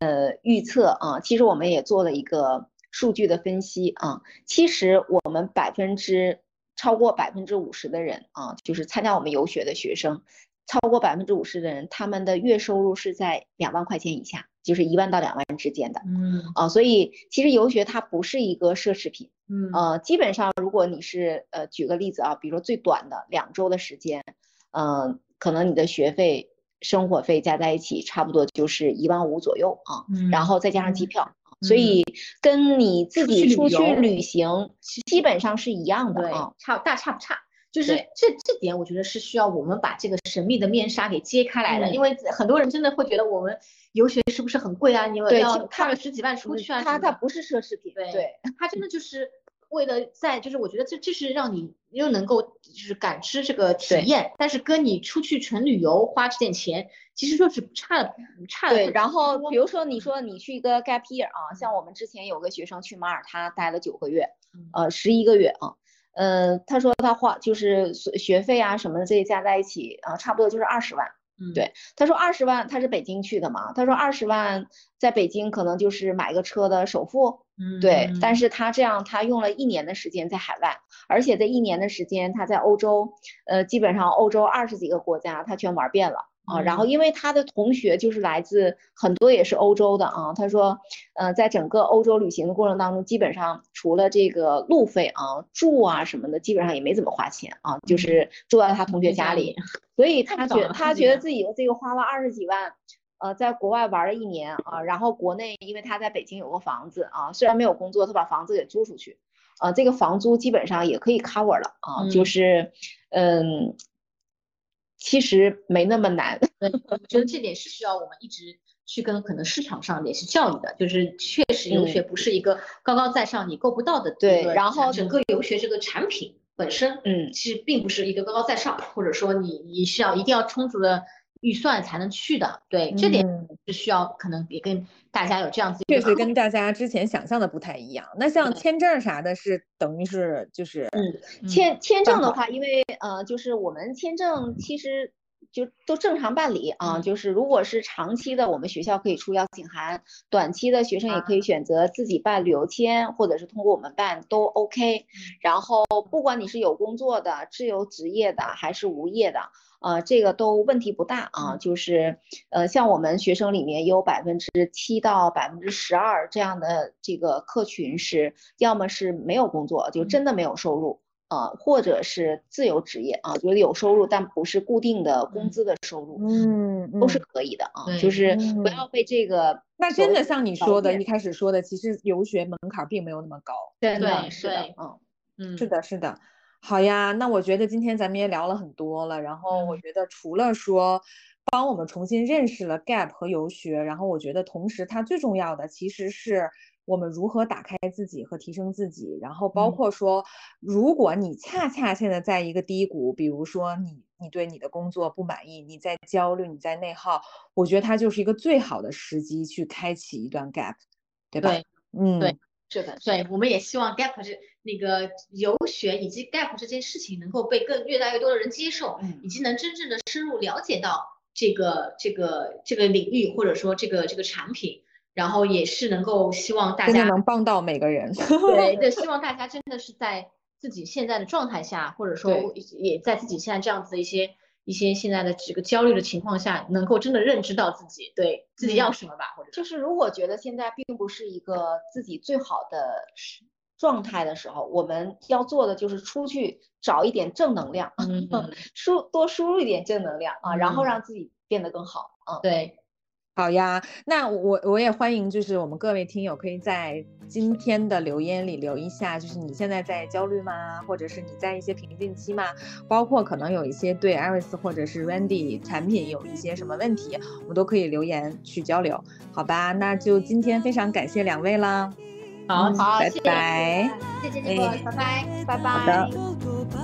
呃预测啊，其实我们也做了一个数据的分析啊，其实我们百分之超过百分之五十的人啊，就是参加我们游学的学生，超过百分之五十的人，他们的月收入是在两万块钱以下。就是一万到两万之间的，嗯。啊，所以其实游学它不是一个奢侈品，嗯。呃，基本上如果你是呃举个例子啊，比如说最短的两周的时间，嗯，可能你的学费、生活费加在一起差不多就是一万五左右啊，然后再加上机票，所以跟你自己出去旅行基本上是一样的啊，差大差不差。就是这这点，我觉得是需要我们把这个神秘的面纱给揭开来的，因为很多人真的会觉得我们游学是不是很贵啊？你要花了十几万出去啊？它它不是奢侈品，对，它真的就是为了在，就是我觉得这这是让你又能够就是感知这个体验，但是跟你出去纯旅游花这点钱，其实就是差的差的。对，然后比如说你说你去一个 gap year 啊，像我们之前有个学生去马耳他待了九个月，呃，十一个月啊。嗯，他说他花就是学费啊什么的这些加在一起啊，差不多就是二十万。嗯，对，他说二十万，他是北京去的嘛？他说二十万在北京可能就是买个车的首付。嗯，对，但是他这样他用了一年的时间在海外，而且这一年的时间他在欧洲，呃，基本上欧洲二十几个国家他全玩遍了。啊，然后因为他的同学就是来自很多也是欧洲的啊，他说，呃，在整个欧洲旅行的过程当中，基本上除了这个路费啊、住啊什么的，基本上也没怎么花钱啊，就是住在他同学家里，所以他觉他觉得自己这个花了二十几万，呃，在国外玩了一年啊，然后国内因为他在北京有个房子啊，虽然没有工作，他把房子给租出去，啊，这个房租基本上也可以 cover 了啊，就是，嗯。其实没那么难，我觉得这点是需要我们一直去跟可能市场上联系教育的，就是确实游学不是一个高高在上你够不到的对，然后整个游学这个产品本身，嗯，其实并不是一个高高在上，或者说你你需要一定要充足的。预算才能去的，对这点是需要，可能也跟大家有这样子，确实跟大家之前想象的不太一样。那像签证啥的，是等于是就是，嗯，签签证的话，因为呃，就是我们签证其实就都正常办理啊。就是如果是长期的，我们学校可以出邀请函；短期的学生也可以选择自己办旅游签，或者是通过我们办都 OK。然后不管你是有工作的、自由职业的还是无业的。呃，这个都问题不大啊，就是，呃，像我们学生里面有百分之七到百分之十二这样的这个客群是，要么是没有工作，就真的没有收入啊，或者是自由职业啊，就是有收入但不是固定的工资的收入，嗯，都是可以的啊，就是不要被这个。那真的像你说的，一开始说的，其实留学门槛并没有那么高，对对是的，嗯嗯，是的，是的。好呀，那我觉得今天咱们也聊了很多了。然后我觉得除了说帮我们重新认识了 gap 和游学，然后我觉得同时它最重要的其实是我们如何打开自己和提升自己。然后包括说，如果你恰恰现在在一个低谷，比如说你你对你的工作不满意，你在焦虑，你在内耗，我觉得它就是一个最好的时机去开启一段 gap，对吧？对，嗯，对，是的，对，我们也希望 gap 是。那个游学以及 gap 这件事情能够被更越来越多的人接受，以及能真正的深入了解到这个这个这个领域或者说这个这个产品，然后也是能够希望大家能帮到每个人。对 对，希望大家真的是在自己现在的状态下，或者说也在自己现在这样子的一些一些现在的这个焦虑的情况下，能够真的认知到自己对自己要什么吧，或者就是如果觉得现在并不是一个自己最好的。状态的时候，我们要做的就是出去找一点正能量，输多输入一点正能量啊，然后让自己变得更好。嗯，对，好呀，那我我也欢迎，就是我们各位听友可以在今天的留言里留一下，就是你现在在焦虑吗？或者是你在一些瓶颈期吗？包括可能有一些对 Iris 或者是 Randy 产品有一些什么问题，我们都可以留言去交流，好吧？那就今天非常感谢两位啦。好，好拜拜，谢谢你们，拜拜，拜拜。